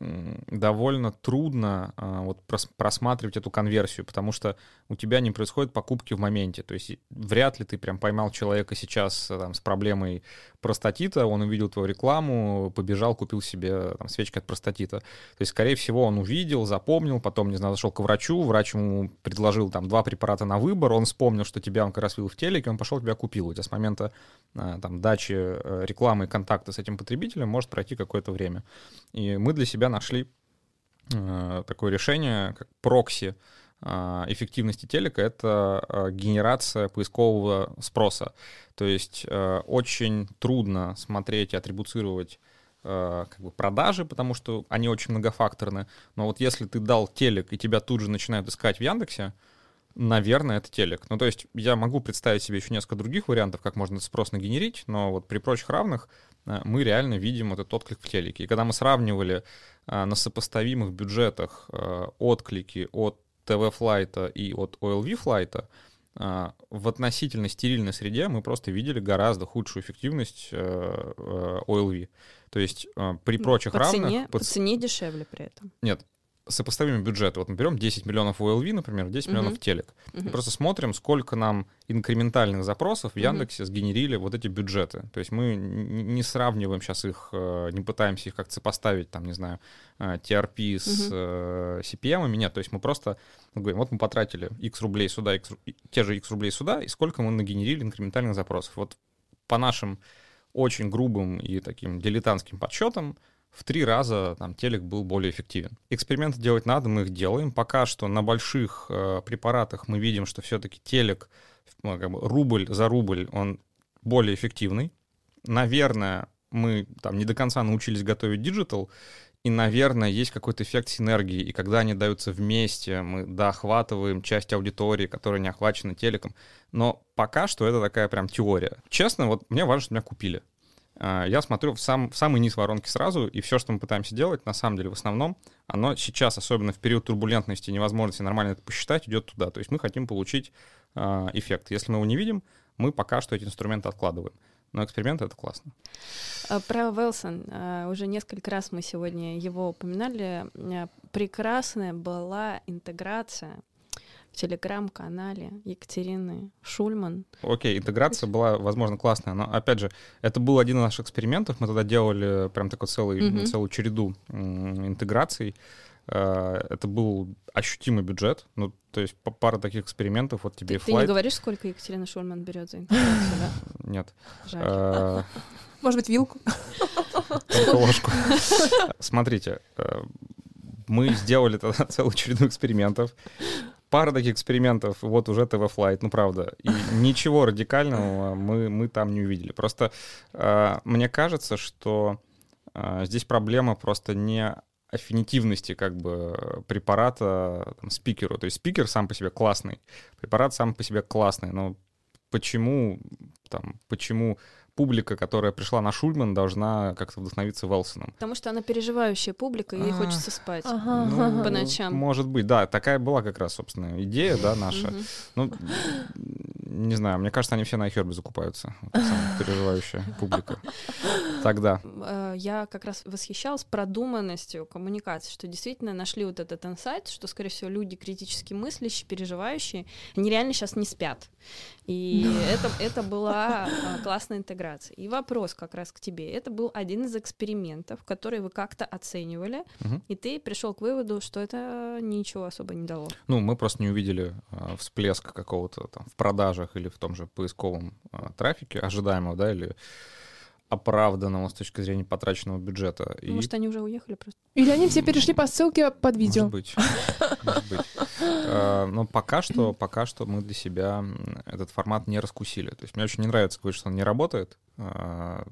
довольно трудно а, вот просматривать эту конверсию, потому что у тебя не происходит покупки в моменте. То есть вряд ли ты прям поймал человека сейчас там, с проблемой простатита, он увидел твою рекламу, побежал, купил себе там, свечки от простатита. То есть, скорее всего, он увидел, запомнил, потом, не знаю, зашел к врачу, врач ему предложил там два препарата на выбор, он вспомнил, что тебя он как раз видел в телеке, он пошел тебя купил. У тебя с момента а, там, дачи э, рекламы и контакта с этим потребителем может пройти какое-то время. И мы для себя нашли э, такое решение, как прокси э, эффективности телека — это э, генерация поискового спроса. То есть очень трудно смотреть и атрибуцировать как бы продажи, потому что они очень многофакторны. Но вот если ты дал телек, и тебя тут же начинают искать в Яндексе, наверное, это телек. Ну, то есть я могу представить себе еще несколько других вариантов, как можно спрос нагенерить, но вот при прочих равных мы реально видим этот отклик в телеке. И когда мы сравнивали на сопоставимых бюджетах отклики от ТВ-флайта и от OLV-флайта, в относительно стерильной среде мы просто видели гораздо худшую эффективность OLV. То есть при прочих по равных... Цене, по, по цене дешевле при этом. Нет, сопоставимые бюджеты. Вот мы берем 10 миллионов OLV, например, 10 миллионов Мгм. телек. И Мгм. просто смотрим, сколько нам инкрементальных запросов в. Яндексе сгенерили вот эти бюджеты. То есть мы не сравниваем сейчас их, э, не пытаемся их как-то сопоставить, там, не знаю, э, TRP с Мгм. э, CPM. Нет, то есть мы просто говорим, вот мы потратили X рублей сюда, X, и- те же X рублей сюда, и сколько мы нагенерили инкрементальных запросов. Вот по нашим очень грубым и таким дилетантским подсчетам в три раза там телек был более эффективен. Эксперименты делать надо, мы их делаем. Пока что на больших э, препаратах мы видим, что все-таки телек, ну, как бы рубль за рубль, он более эффективный. Наверное, мы там не до конца научились готовить диджитал, и, наверное, есть какой-то эффект синергии. И когда они даются вместе, мы доохватываем часть аудитории, которая не охвачена телеком. Но пока что это такая прям теория. Честно, вот мне важно, что меня купили. А, Я смотрю в, сам, в самый низ воронки сразу, и все, что мы пытаемся делать, на самом деле, в основном, оно сейчас, особенно в период турбулентности невозможности нормально это посчитать, идет туда. То есть мы хотим получить а, эффект. Если мы его не видим, мы пока что эти инструменты откладываем. Но эксперимент — это классно. А, Про Велсон. Уже несколько раз мы сегодня его упоминали. А, Прекрасная была интеграция телеграм-канале Екатерины Шульман. Окей, интеграция была, возможно, классная, но, опять же, это был один из наших экспериментов. Мы тогда делали прям такой целый, Мгм. целую череду интеграций. Э, Это был ощутимый бюджет. Ну, то есть па- пара таких экспериментов, вот тебе Ты, ты не говоришь, сколько Екатерина Шульман берет за интеграцию, да? Нет. Жаль. Э, Может быть, вилку? Ложку. Смотрите, э, мы сделали тогда целую череду экспериментов. Пара таких экспериментов, вот уже ТВ Флайт, ну правда. И ничего радикального мы, мы там не увидели. Просто э, мне кажется, что э, здесь проблема просто не аффинитивности как бы препарата там, спикеру. То есть спикер сам по себе классный, препарат сам по себе классный, но почему там, почему публика, которая пришла на Шульман, должна как-то вдохновиться Велсоном? Потому что она переживающая публика, и ей А. хочется спать. Ага. По ночам. Может быть, да, такая была как раз, собственно, идея, да, наша. Ну, не знаю, мне кажется, они все на Хербе закупаются. Переживающая публика. Тогда. Э, Я как раз восхищалась продуманностью коммуникации, что действительно нашли вот этот инсайт, что, скорее всего, люди критически мыслящие, переживающие, они реально сейчас не спят. И это, это была а, классная интеграция. И вопрос как раз к тебе. Это был один из экспериментов, который вы как-то оценивали, и ты пришел к выводу, что это ничего особо не дало. Ну, мы просто не увидели э, всплеск какого-то там в продажах или в том же поисковом э, трафике ожидаемого, да, или оправданного с точки зрения потраченного бюджета. И Может, они уже уехали просто? Или они все перешли по ссылке под видео? Может быть. Может быть. Э, Но пока что, пока что мы для себя этот формат не раскусили. То есть мне очень не нравится говорить, что он не работает. Э,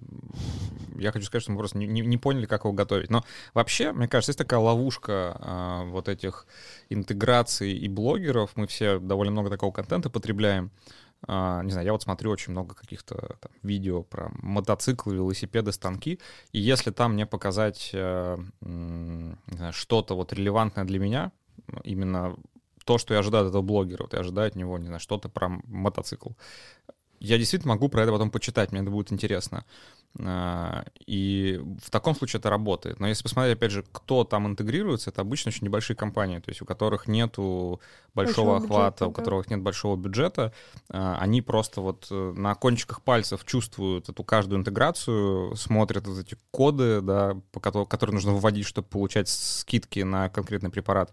Я хочу сказать, что мы просто не, не- не поняли, как его готовить. Но вообще, мне кажется, есть такая ловушка вот этих интеграций и блогеров. Мы все довольно много такого контента потребляем. А, не знаю, я вот смотрю очень много каких-то там видео про мотоциклы, велосипеды, станки, и если там мне показать э, знаю, что-то вот релевантное для меня, именно то, что я ожидаю от этого блогера, вот я ожидаю от него, не знаю, что-то про мотоцикл, я действительно могу про это потом почитать, мне это будет интересно. А, И в таком случае это работает. Но если посмотреть, опять же, кто там интегрируется, это обычно очень небольшие компании, то есть у которых нету большого, Большого охвата, бюджета, у да. которых нет большого бюджета. А, Они просто вот э, на кончиках пальцев чувствуют эту каждую интеграцию, смотрят вот эти коды, да, по которым, которые нужно выводить, чтобы получать скидки на конкретный препарат.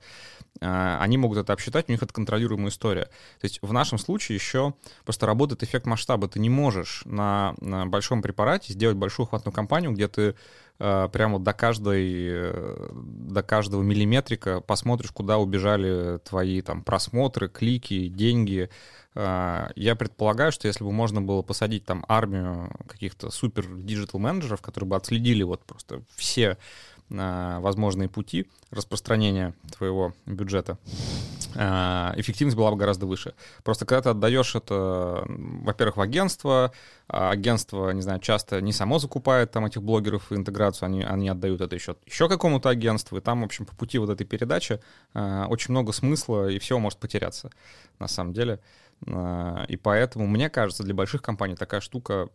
А, Они могут это обсчитать, у них это контролируемая история. То есть в нашем случае еще просто работает эффект масштаба. Ты не можешь на, на большом препарате сделать большую охватную кампанию, где ты э, прямо до каждой, э, до каждого миллиметрика посмотришь, куда убежали твои там просмотры, клики, деньги. Э, Я предполагаю, что если бы можно было посадить там армию каких-то супер диджитал менеджеров, которые бы отследили вот просто все возможные пути распространения твоего бюджета, э, эффективность была бы гораздо выше. Просто когда ты отдаешь это, во-первых, в агентство, а агентство, не знаю, часто не само закупает там этих блогеров и интеграцию, они, они отдают это еще, еще какому-то агентству, и там, в общем, по пути вот этой передачи э, очень много смысла, и все может потеряться, на самом деле. И поэтому, мне кажется, для больших компаний такая штука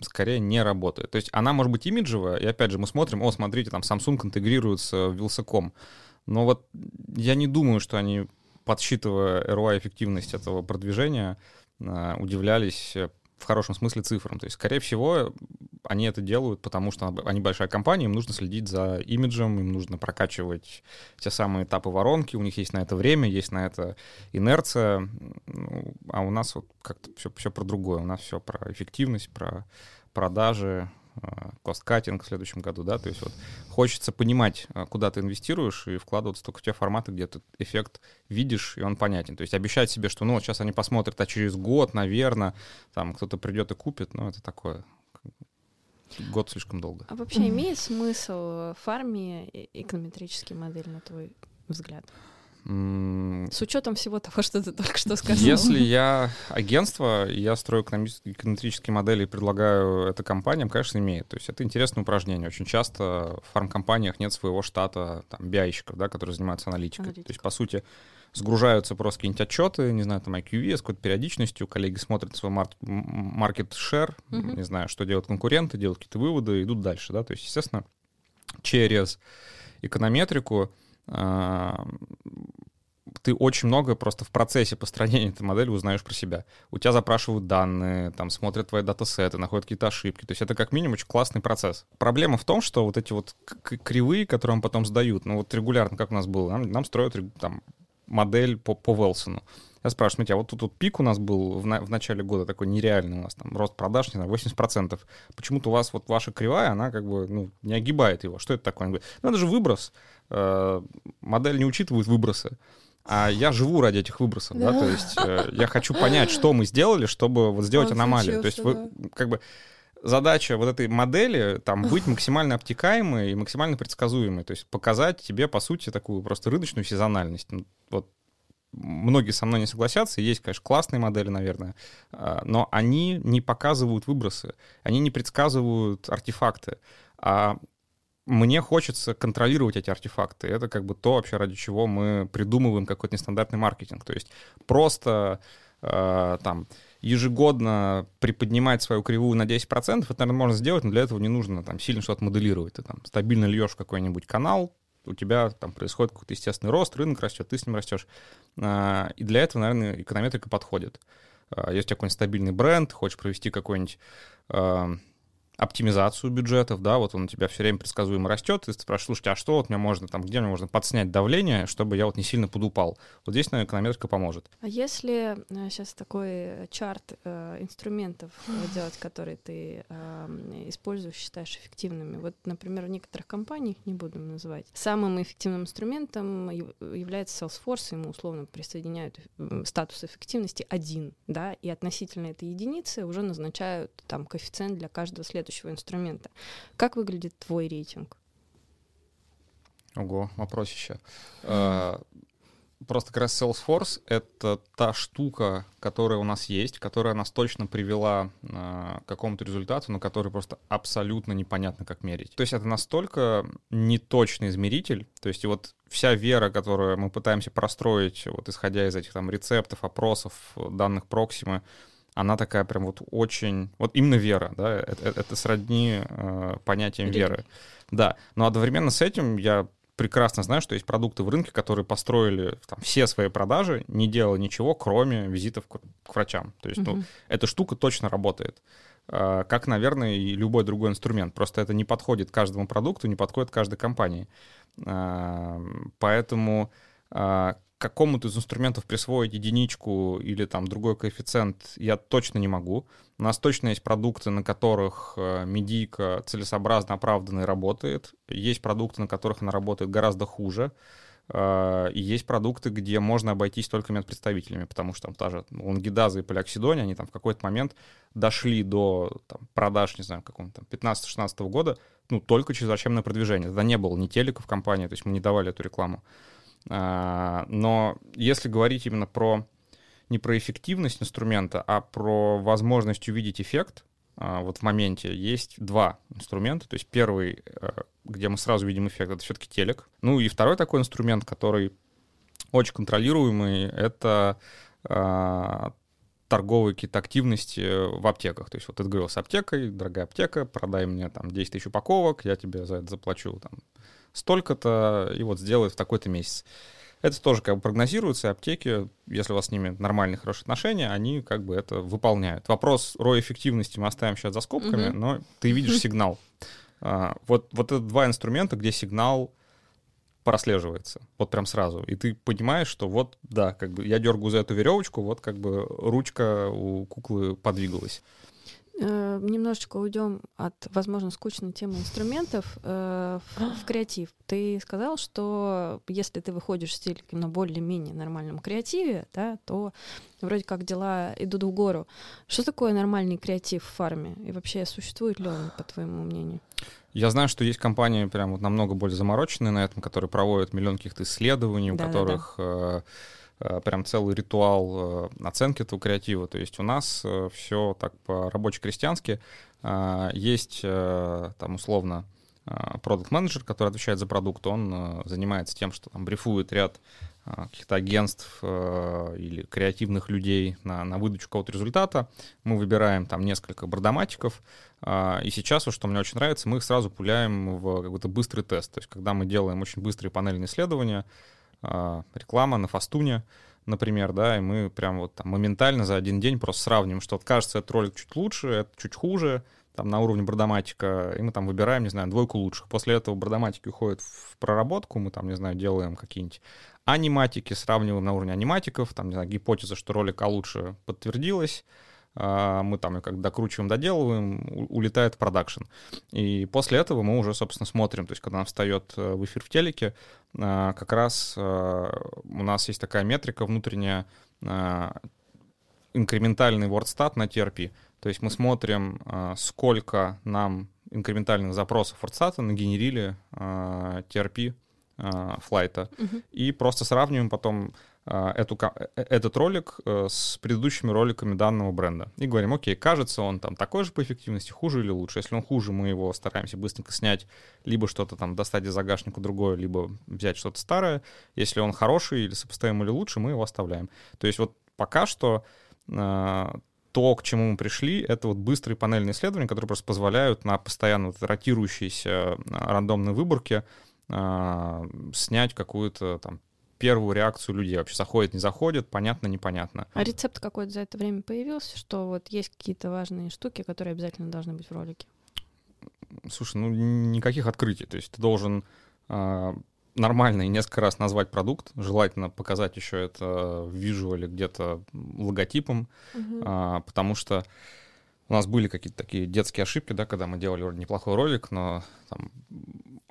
скорее не работает. То есть она может быть имиджевая, и опять же мы смотрим, о, смотрите, там Samsung интегрируется в Вилсаком. Но вот я не думаю, что они, подсчитывая ROI-эффективность этого продвижения, а, удивлялись в хорошем смысле цифрам. То есть, скорее всего, они это делают, потому что они большая компания, им нужно следить за имиджем, им нужно прокачивать те самые этапы воронки, у них есть на это время, есть на это инерция, ну, а у нас вот как-то все, все про другое, у нас все про эффективность, про продажи, косткатинг в следующем году, да, то есть вот хочется понимать, а, куда ты инвестируешь и вкладываться только в те форматы, где ты эффект видишь, и он понятен. То есть обещать себе, что, ну, вот сейчас они посмотрят, а через год, наверное, там кто-то придет и купит, ну, это такое, год слишком долго. А вообще имеет смысл в фарме эконометрический модель, на твой взгляд? С учетом всего того, что ты только что сказал. Если я агентство, я строю эконометрические модели и предлагаю это компаниям, конечно, имеет. То есть это интересное упражнение. Очень часто в фармкомпаниях нет своего штата там, биайщиков, да, которые занимаются аналитикой. Аналитика. То есть, по сути, сгружаются просто какие-нибудь отчеты, не знаю, там IQV с какой-то периодичностью, коллеги смотрят свой market share, не знаю, что делают конкуренты, делают какие-то выводы, идут дальше, да, то есть, естественно, через эконометрику ты очень много просто в процессе построения этой модели узнаешь про себя. У тебя запрашивают данные, там смотрят твои датасеты, находят какие-то ошибки. То есть это как минимум очень классный процесс. Проблема в том, что вот эти вот кривые, которые нам потом сдают, ну вот регулярно, как у нас было, нам, нам строят там модель по, по Велсону. Я спрашиваю, смотрите, а вот тут вот пик у нас был в, на, в начале года такой нереальный у нас, там рост продаж, не знаю, 80%. Почему-то у вас вот ваша кривая, она как бы, ну, не огибает его. Что это такое? Он говорит, ну, это же выброс. Э, модель не учитывает выбросы. А я живу ради этих выбросов, да, да то есть э, я хочу понять, что мы сделали, чтобы вот сделать Он аномалию. То есть вы, как бы задача вот этой модели там быть максимально обтекаемой и максимально предсказуемой, то есть показать тебе, по сути, такую просто рыночную сезональность. Вот многие со мной не согласятся, есть, конечно, классные модели, наверное, а, но они не показывают выбросы, они не предсказывают артефакты. А мне хочется контролировать эти артефакты. Это как бы то, вообще ради чего мы придумываем какой-то нестандартный маркетинг. То есть просто э, там ежегодно приподнимать свою кривую на 10%, это, наверное, можно сделать, но для этого не нужно там сильно что-то моделировать. Ты там стабильно льешь какой-нибудь канал, у тебя там происходит какой-то естественный рост, рынок растет, ты с ним растешь. Э, и для этого, наверное, эконометрика подходит. Э, есть какой-нибудь стабильный бренд, хочешь провести какой-нибудь э, оптимизацию бюджетов, да, вот он у тебя все время предсказуемо растет, и ты спрашиваешь, слушайте, а что вот мне можно там, где мне можно подснять давление, чтобы я вот не сильно подупал? Вот здесь, наверное, эконометрика поможет. А если сейчас э, такой чарт э, инструментов э, делать, которые ты э, используешь, считаешь эффективными, вот, например, в некоторых компаниях, не буду называть, самым эффективным инструментом является Salesforce, ему условно присоединяют э, статус эффективности один, да, и относительно этой единицы уже назначают там коэффициент для каждого следующего следующего инструмента. Как выглядит твой рейтинг? Ого, вопросище. Uh, просто как раз Salesforce — это та штука, которая у нас есть, которая нас точно привела э, к какому-то результату, но который просто абсолютно непонятно, как мерить. То есть это настолько неточный измеритель, то есть и вот вся вера, которую мы пытаемся простроить, вот исходя из этих там рецептов, опросов, данных Проксимы, она такая прям вот очень... Вот именно вера, да, это, это сродни э, понятиям Религия. веры. Да, но одновременно с этим я прекрасно знаю, что есть продукты в рынке, которые построили там, все свои продажи, не делая ничего, кроме визитов к, к врачам. То есть, угу. ну, эта штука точно работает. Э, как, наверное, и любой другой инструмент. Просто это не подходит каждому продукту, не подходит каждой компании. Э, поэтому э, какому-то из инструментов присвоить единичку или там другой коэффициент я точно не могу. У нас точно есть продукты, на которых э, медийка целесообразно оправданно работает. Есть продукты, на которых она работает гораздо хуже. Э, и есть продукты, где можно обойтись только медпредставителями, потому что там та же лонгидаза и полиоксидония, они там в какой-то момент дошли до там, продаж, не знаю, какого-то 15-16 года, ну, только через врачебное продвижение. Тогда не было ни телека компании, то есть мы не давали эту рекламу. А, но если говорить именно про не про эффективность инструмента, а про возможность увидеть эффект, а, вот в моменте есть два инструмента. То есть первый, э, где мы сразу видим эффект, это все-таки телек. Ну и второй такой инструмент, который очень контролируемый, это а, торговые какие-то активности в аптеках. То есть вот ты говорил с аптекой, дорогая аптека, продай мне там 10 тысяч упаковок, я тебе за это заплачу там столько-то, и вот сделает в такой-то месяц. Это тоже как бы прогнозируется, и аптеки, если у вас с ними нормальные, хорошие отношения, они как бы это выполняют. Вопрос ROI эффективности мы оставим сейчас за скобками, угу. но ты видишь сигнал. А, вот, вот это два инструмента, где сигнал прослеживается, вот прям сразу. И ты понимаешь, что вот, да, как бы я дергаю за эту веревочку, вот как бы ручка у куклы подвигалась. Э, немножечко уйдем от, возможно, скучной темы инструментов э, в, в креатив. Ты сказал, что если ты выходишь в стиль на более-менее нормальном креативе, да, то вроде как дела идут в гору. Что такое нормальный креатив в фарме? И вообще существует ли он, по твоему мнению? Я знаю, что есть компании прям вот намного более замороченные на этом, которые проводят миллион каких-то исследований, у да, которых... Да, да. Э, Э, прям целый ритуал э, оценки этого креатива. То есть у нас э, все так по-рабоче-крестьянски. Есть там условно продукт менеджер который отвечает за продукт, он занимается тем, что там брифует ряд каких-то агентств или креативных людей на, на выдачу какого-то результата. Мы выбираем там несколько бардоматиков, и сейчас, вот, что мне очень нравится, мы их сразу пуляем в какой-то быстрый тест. То есть когда мы делаем очень быстрые панельные исследования, реклама на Фастуне, например, да, и мы прям вот там моментально за один день просто сравним, что вот кажется, этот ролик чуть лучше, это чуть хуже, там на уровне бродоматика, и мы там выбираем, не знаю, двойку лучших. После этого бродоматики уходят в проработку, мы там, не знаю, делаем какие-нибудь аниматики, сравниваем на уровне аниматиков, там, не знаю, гипотеза, что ролик а лучше подтвердилась, а, мы там как докручиваем, доделываем, улетает в продакшн. И после этого мы уже, собственно, смотрим, то есть когда он встает э, в эфир в телеке, а, как раз э, у нас есть такая метрика внутренняя, а, инкрементальный WordStat на TRP. То есть мы смотрим, сколько нам инкрементальных запросов WordStat нагенерили TRP флайта. Uh-huh. И просто сравниваем потом а, эту, э, этот ролик э, с предыдущими роликами данного бренда. И говорим, окей, кажется он там такой же по эффективности, хуже или лучше. Если он хуже, мы его стараемся быстренько снять, либо что-то там достать из загашника другое, либо взять что-то старое. Если он хороший или сопоставим или лучше, мы его оставляем. То есть вот пока что а, то, к чему мы пришли, это вот быстрые панельные исследования, которые просто позволяют на постоянно вот ротирующейся а, рандомной выборке снять какую-то там первую реакцию людей. Вообще заходит, не заходит, понятно, непонятно. А рецепт какой-то за это время появился, что вот есть какие-то важные штуки, которые обязательно должны быть в ролике? Слушай, ну никаких открытий. То есть ты должен э, нормально и несколько раз назвать продукт, желательно показать еще это в визуале где-то логотипом, угу. э, потому что у нас были какие-то такие детские ошибки, да, когда мы делали неплохой ролик, но там,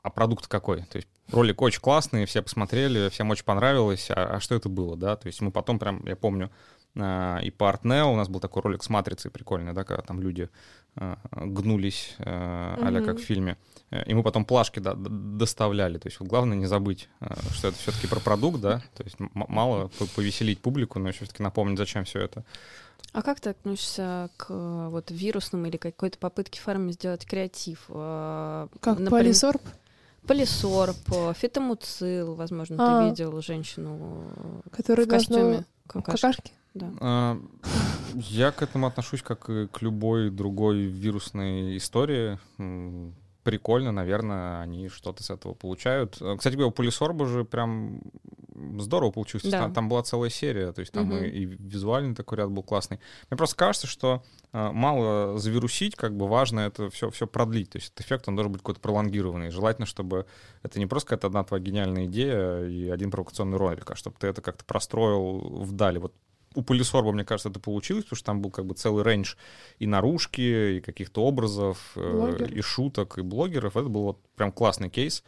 а продукт какой? То есть ролик очень классный, все посмотрели, всем очень понравилось, а, а что это было, да? То есть мы потом прям, я помню, и по Артнео у нас был такой ролик с матрицей прикольный, да, когда там люди а, гнулись а, а как в фильме. И мы потом плашки да, доставляли. То есть вот главное не забыть, что это все-таки про продукт, да. То есть мало повеселить публику, но все-таки напомнить, зачем все это. А как ты относишься к вот вирусным или какой-то попытке фарме сделать креатив? Как Например, полисорб? Полисорб, фитомуцил, возможно, а, ты видел женщину которая в костюме какашки. какашки? Да. А, я к этому отношусь как и к любой другой вирусной истории прикольно, наверное, они что-то с этого получают. Э, кстати говоря, у Полисорба же прям здорово получилось. Да. Там, там была целая серия, то есть там угу. и, и визуальный такой ряд был классный. Мне просто кажется, что э, мало завирусить, как бы важно это все, все продлить. То есть этот эффект, он должен быть какой-то пролонгированный. Желательно, чтобы это не просто какая-то одна твоя гениальная идея и один провокационный ролик, а чтобы ты это как-то простроил вдали. Вот у Полисорба, мне кажется, это получилось, потому что там был как бы целый рейндж и наружки, и каких-то образов, э, и шуток, и блогеров. Это был вот прям классный кейс.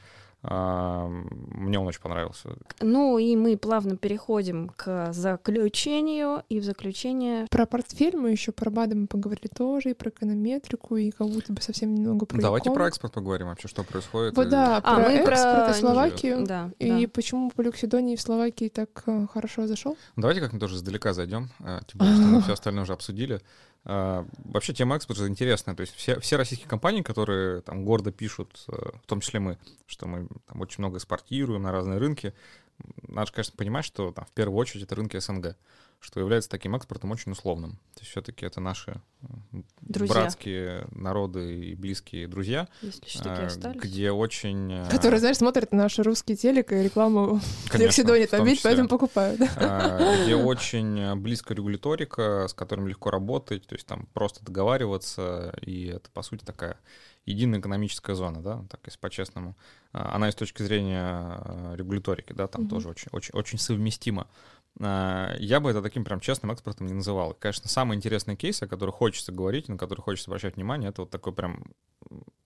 А, мне он очень понравился. Ну и мы плавно переходим к заключению. И в заключение... Про портфель мы еще про БАДы мы поговорили тоже, и про эконометрику, и как будто бы совсем немного про Давайте про экспорт поговорим вообще, что происходит. Вот и... да, а, про мы экспорт про... и Словакию. Да, и да. почему полюксидоний в Словакии так э, хорошо зашел? Давайте как-нибудь тоже издалека зайдем, э, тем более, что мы все остальное уже обсудили. А, вообще тема экспорта интересная. То есть все, все российские компании, которые там гордо пишут, э, в том числе мы, что мы там очень много экспортируем на разные рынки, надо, конечно, понимать, что там, в первую очередь это рынки СНГ. Что является таким экспортом очень условным. То есть все-таки это наши друзья. братские народы и близкие друзья, Если еще такие остались. где очень... э, Которые, знаешь, смотрят на наш русский телек и рекламу в там видят, поэтому покупают. а, где очень близкая регуляторика, с которым легко работать, то есть там просто договариваться, и это, по сути, такая единая экономическая зона, да, так если по-честному. А, Она и с точки зрения регуляторики, да, там Мгм. тоже очень, очень, очень совместима. А, Я бы это таким прям честным экспортом не называл. Конечно, самые интересные кейсы, о которых хочется говорить, на которые хочется обращать внимание, это вот такой прям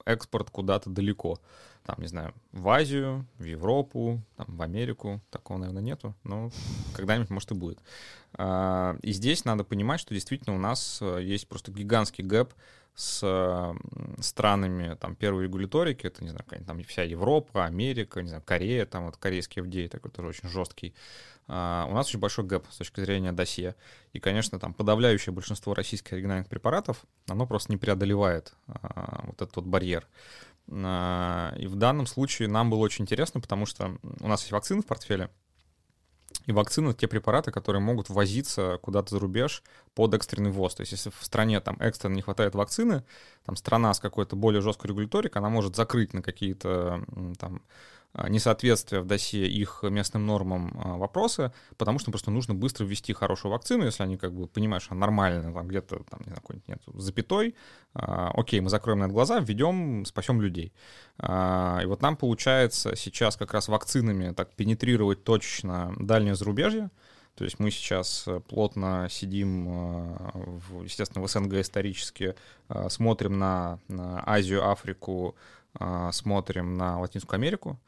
экспорт куда-то далеко. Там, не знаю, в Азию, в Европу, там, в Америку. Такого, наверное, нету, но когда-нибудь, может, и будет. А, И здесь надо понимать, что действительно у нас э, есть просто гигантский гэп с странами там первой регуляторики, это, не знаю, там вся Европа, Америка, не знаю, Корея, там вот корейский FDA такой тоже очень жесткий. А, У нас очень большой гэп с точки зрения досье. И, конечно, там подавляющее большинство российских оригинальных препаратов, оно просто не преодолевает а, вот этот вот барьер. А, И в данном случае нам было очень интересно, потому что у нас есть вакцины в портфеле, и это те препараты, которые могут возиться куда-то за рубеж под экстренный ввоз. То есть если в стране там экстренно не хватает вакцины, там страна с какой-то более жесткой регуляторикой, она может закрыть на какие-то там несоответствия в досье их местным нормам а, вопросы, потому что просто нужно быстро ввести хорошую вакцину, если они как бы понимают, что нормально, там где-то там, не знаю, какой-нибудь нет запятой, а, окей, мы закроем на это глаза, введем, спасем людей. А, И вот нам получается сейчас как раз вакцинами так пенетрировать точечно дальнее зарубежье. То есть мы сейчас э, плотно сидим, э, естественно, в СНГ исторически, э, смотрим на, Азию, Африку, смотрим на Латинскую Америку.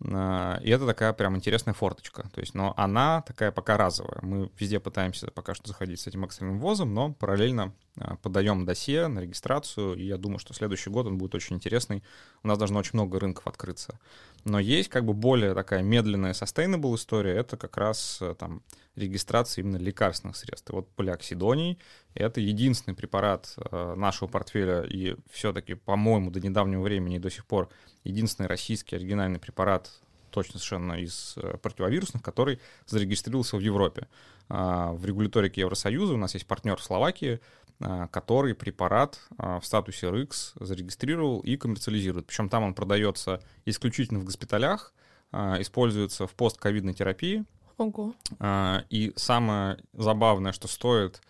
Э, И это такая прям интересная форточка. То есть, но она такая пока разовая. Мы везде пытаемся пока что заходить с этим экстренным ввозом, но параллельно подаем досье на регистрацию, и я думаю, что следующий год он будет очень интересный. У нас должно очень много рынков открыться. Но есть как бы более такая медленная sustainable история, это как раз э, там регистрация именно лекарственных средств. И вот полиоксидоний — это единственный препарат э, нашего портфеля, и все-таки, по-моему, до недавнего времени и до сих пор единственный российский оригинальный препарат, точно совершенно из э, противовирусных, который зарегистрировался в Европе. А, В регуляторике Евросоюза у нас есть партнер в Словакии, а, который препарат а, в статусе РИКС зарегистрировал и коммерциализирует. Причем там он продается исключительно в госпиталях, а, используется в постковидной терапии. Ого. А, И самое забавное, что стоит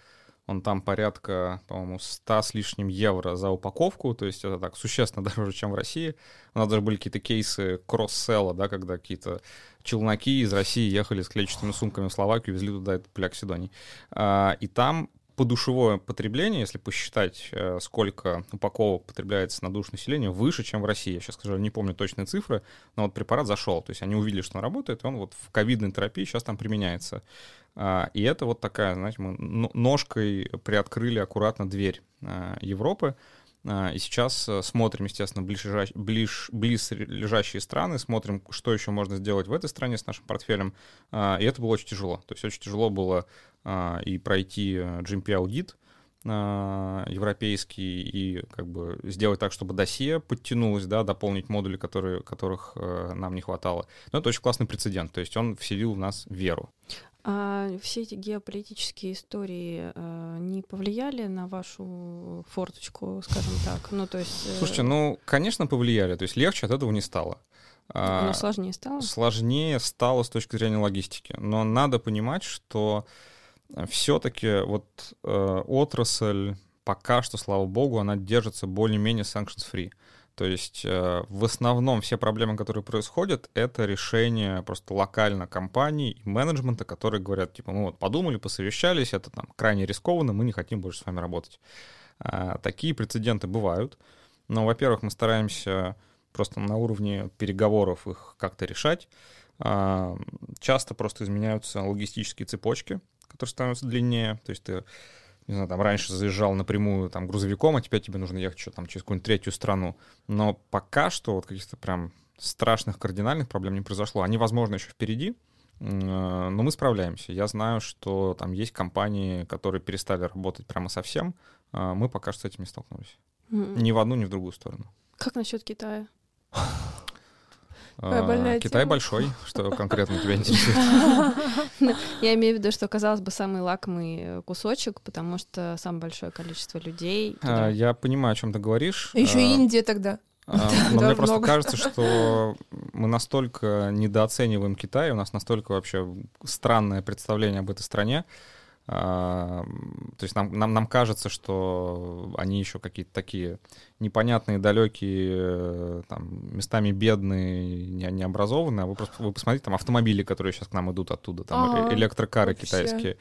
он там порядка, по-моему, 100 с лишним евро за упаковку, то есть это так существенно дороже, чем в России. У нас даже были какие-то кейсы кросс-селла, да, когда какие-то челноки из России ехали с клетчатыми сумками в Словакию, везли туда этот пляксидоний. А, И там подушевое потребление, если посчитать, э, сколько упаковок потребляется на душу населения, выше, чем в России. Я сейчас, сожалению, не помню точные цифры, но вот препарат зашел. То есть они увидели, что он работает, и он вот в ковидной терапии сейчас там применяется. А, И это вот такая, знаете, мы ножкой приоткрыли аккуратно дверь а, Европы. А, И сейчас э, смотрим, естественно, ближ, ближ, близ страны, смотрим, что еще можно сделать в этой стране с нашим портфелем. И это было очень тяжело. То есть очень тяжело было и пройти э, GMP-аудит а, европейский, и как бы сделать так, чтобы досье подтянулось, да, дополнить модули, которые, которых э, нам не хватало. Но это очень классный прецедент. То есть он вселил в нас веру. А все эти геополитические истории э, не повлияли на вашу форточку, скажем так? Ну, то есть... э, Слушайте, ну, конечно, повлияли. То есть легче от этого не стало. А, Оно сложнее стало? сложнее стало с точки зрения логистики. Но надо понимать, что все-таки вот э, отрасль пока что, слава богу, она держится более-менее sanctions-free. То есть э, в основном все проблемы, которые происходят, это решение просто локально компаний и менеджмента, которые говорят, типа, мы вот подумали, посовещались, это там крайне рискованно, мы не хотим больше с вами работать. А, такие прецеденты бывают. Но, во-первых, мы стараемся просто на уровне переговоров их как-то решать. А, часто просто изменяются логистические цепочки, которые становятся длиннее. То есть ты, не знаю, там раньше заезжал напрямую там грузовиком, а теперь тебе нужно ехать что там через какую-нибудь третью страну. Но пока что вот каких-то прям страшных кардинальных проблем не произошло. Они, возможно, еще впереди, м, но мы справляемся. Я знаю, что там есть компании, которые перестали работать прямо совсем. А Мы пока что с этим не столкнулись. М. Ни в одну, ни в другую сторону. Как насчет Китая? Больная Китай тема. большой, что конкретно тебя интересует. Я имею в виду, что, казалось бы, самый лакомый кусочек, потому что самое большое количество людей. А, Я понимаю, о чем ты говоришь. Еще А, Индия тогда. а, Да, Но мне просто много. кажется, что мы настолько недооцениваем Китай, у нас настолько вообще странное представление об этой стране. А, То есть нам, нам, нам кажется, что они еще какие-то такие непонятные, далекие, э, там, местами бедные, не, необразованные. А вы просто вы посмотрите, там автомобили, которые сейчас к нам идут оттуда, там э- Ага, электрокары вообще. китайские.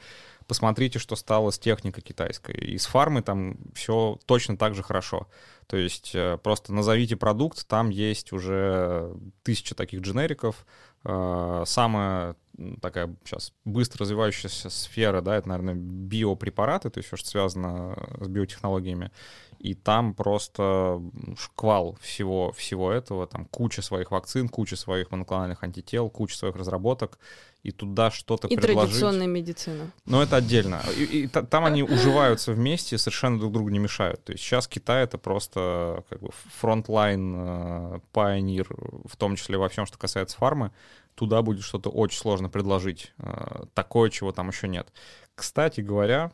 Посмотрите, что стало с техникой китайской. И с фармы там все точно так же хорошо. То есть э, просто назовите продукт, там есть уже тысяча таких дженериков. Э, Самая м, такая сейчас быстро развивающаяся сфера, да, это, наверное, биопрепараты, то есть все, что связано с биотехнологиями. И там просто шквал всего, всего этого, там куча своих вакцин, куча своих моноклональных антител, куча своих разработок, и туда что-то И предложить. традиционная медицина. Но это отдельно. И, и та- там они уживаются вместе, совершенно друг другу не мешают. То есть сейчас Китай это просто как бы frontline, э, pioneer, в том числе во всем, что касается фармы. Туда будет что-то очень сложно предложить, э, такое, чего там еще нет. Кстати говоря,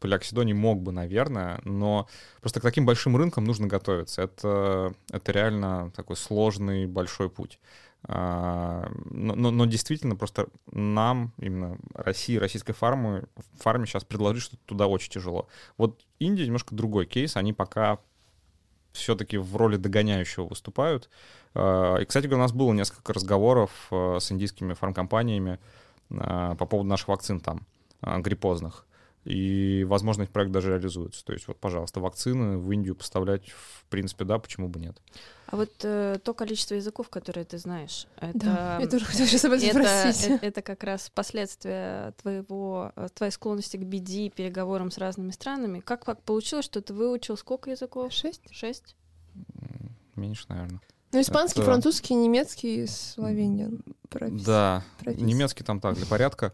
Полиоксидоний мог бы, наверное, но просто к таким большим рынкам нужно готовиться. Это, это реально такой сложный большой путь. А, Но, но- но действительно просто нам, именно России, российской фармы, фарме сейчас предложить что-то туда очень тяжело. Вот Индия немножко другой кейс, они пока все-таки в роли догоняющего выступают. А, И, кстати говоря, у нас было несколько разговоров а, с индийскими фармкомпаниями по поводу наших вакцин там, гриппозных. И, возможно, этот проект даже реализуется. То есть, вот, пожалуйста, вакцины в Индию поставлять, в принципе, да, почему бы нет. А вот э, то количество языков, которые ты знаешь, это... Да, я тоже хотела сейчас об этом это, спросить. э- это как раз последствия твоего, э, твоей склонности к BD, переговорам с разными странами. Как так получилось, что ты выучил сколько языков? Шесть? Шесть? Меньше, наверное. Ну, испанский, Это- французский, немецкий, словенин. Да, профессия. немецкий там так, для порядка.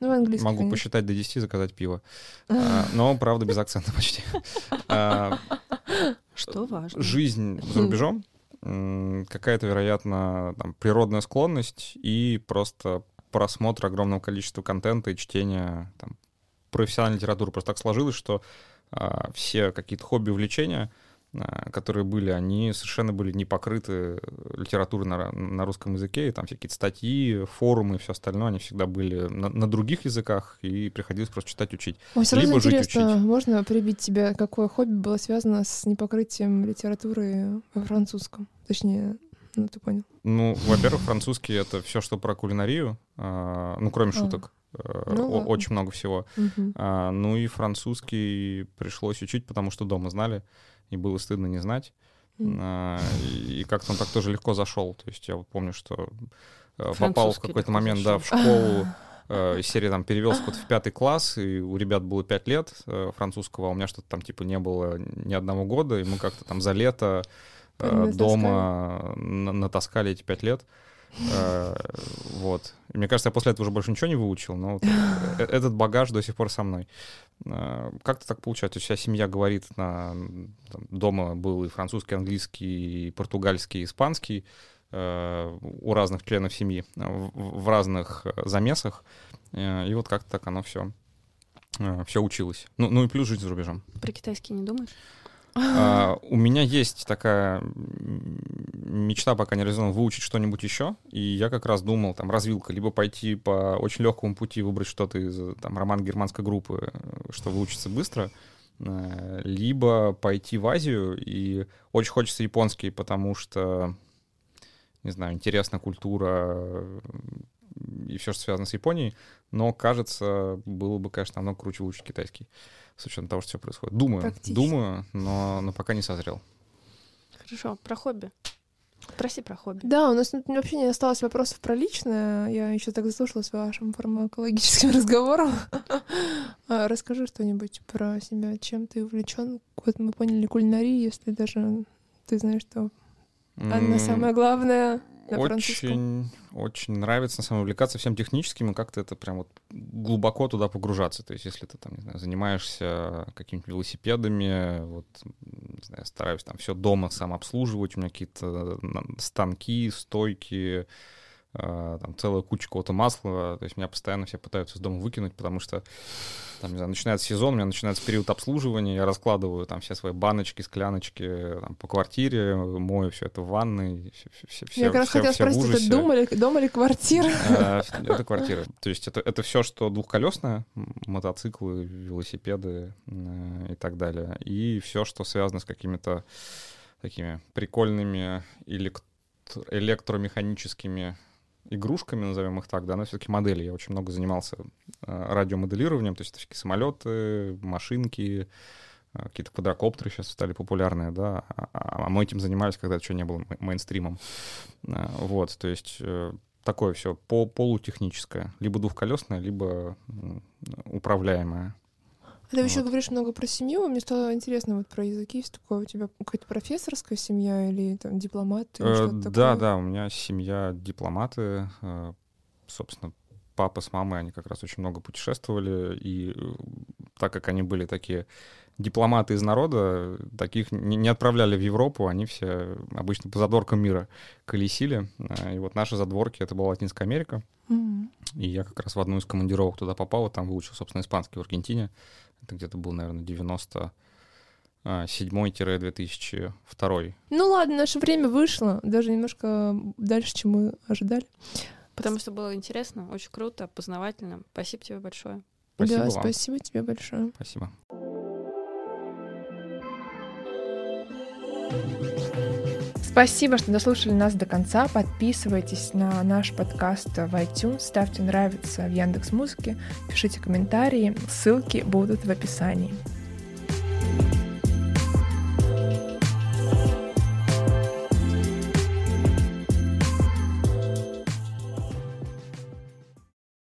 Ну, английский, Могу конечно. посчитать до 10, заказать пиво. А, Но, правда, без акцента почти. А, Что важно. Жизнь за рубежом, м, какая-то, вероятно, там, природная склонность и просто просмотр огромного количества контента и чтение там, профессиональной литературы. Просто так сложилось, что а, все какие-то хобби, увлечения, которые были, они совершенно были не покрыты литературой на, на русском языке, и там всякие статьи, форумы и все остальное, они всегда были на, на других языках, и приходилось просто читать, учить. Ой, сразу либо интересно, учить. можно прибить тебя, какое хобби было связано с непокрытием литературы во французском? Точнее, ну ты понял. Ну, во-первых, французский — это все, что про кулинарию, а, ну, кроме А. шуток. Э, Ну ладно. очень много всего. А, ну и французский пришлось учить, потому что дома знали, и было стыдно не знать. А, и и как-то он так тоже легко зашел. То есть я вот помню, что э, попал в какой-то момент да, в школу, э, из серии там перевелся вот в пятый класс, и у ребят было пять лет французского, а у меня что-то там типа не было ни одного года, и мы как-то там за лето дома на- натаскали эти пять лет. Э, Вот. Мне кажется, я после этого уже больше ничего не выучил, но вот э, этот багаж до сих пор со мной. Э, Как-то так получается. Вся семья говорит на... дома был и французский, английский, и португальский, и испанский э, у разных членов семьи э, в, разных э, замесах. Э, И вот как-то так оно все все училось. Ну, ну и плюс жить за рубежом. Про китайский не думаешь? А, у меня есть такая мечта, пока не реализована, выучить что-нибудь еще. И я как раз думал, там, развилка, либо пойти по очень легкому пути, выбрать что-то из там, роман германской группы, э, что выучится быстро, э, либо пойти в Азию. И очень хочется японский, потому что, не знаю, интересна культура э, и все, что связано с Японией. Но, кажется, было бы, конечно, намного круче выучить китайский с учетом того, что все происходит. Думаю, думаю, но, но пока не созрел. Хорошо, про хобби. Проси про хобби. Да, у нас вообще не осталось вопросов про личное. Я еще так заслушалась вашим фармакологическим разговором. А, Расскажи что-нибудь про себя, чем ты увлечен. Вот мы поняли кулинарии, если даже ты знаешь, что она М, самое очень, очень нравится на самом увлекаться всем техническим и как-то это прям вот глубоко туда погружаться. То есть, если ты там, не знаю, занимаешься какими-то велосипедами, вот, не знаю, стараюсь там все дома сам обслуживать, у меня какие-то станки, стойки, там целая куча какого-то масла, то есть меня постоянно все пытаются из дома выкинуть, потому что там, не знаю, начинается сезон, у меня начинается период обслуживания, я раскладываю там все свои баночки, скляночки там, по квартире, мою все это в ванной, все, все, Я как раз хотела спросить, это дом или, дом или квартира? А, это квартира. То есть это, это все, что двухколесное, мотоциклы, велосипеды э, и так далее, и все, что связано с какими-то такими прикольными электромеханическими игрушками, назовем их так, да, но все-таки модели. Я очень много занимался э, радиомоделированием, то есть это всякие самолеты, машинки, э, какие-то квадрокоптеры сейчас стали популярные, да, а, а, а мы этим занимались, когда это еще не было мейнстримом. Э, вот, то есть такое все по полутехническое, либо двухколесное, либо управляемое. А ты вот. еще говоришь много про семью. Мне стало интересно вот про языки. Есть такое у тебя какая-то профессорская семья или там дипломат? Или э, да, да, у меня семья дипломаты. Э, собственно, папа с мамой, они как раз очень много путешествовали. И э, так как они были такие дипломаты из народа, таких не, отправляли в Европу, они все обычно по задворкам мира колесили. Э, и вот наши задворки — это была Латинская Америка. Mm-hmm. И я как раз в одну из командировок туда попал, там выучил, собственно, испанский в Аргентине. Это где-то был, наверное, 90 7-2002. Ну ладно, наше время вышло, даже немножко дальше, чем мы ожидали. Потому что было интересно, очень круто, познавательно. Спасибо тебе большое. Спасибо да, вам. спасибо тебе большое. Спасибо. Спасибо, что дослушали нас до конца. Подписывайтесь на наш подкаст в iTunes, ставьте нравится в Яндекс Музыке, пишите комментарии, ссылки будут в описании.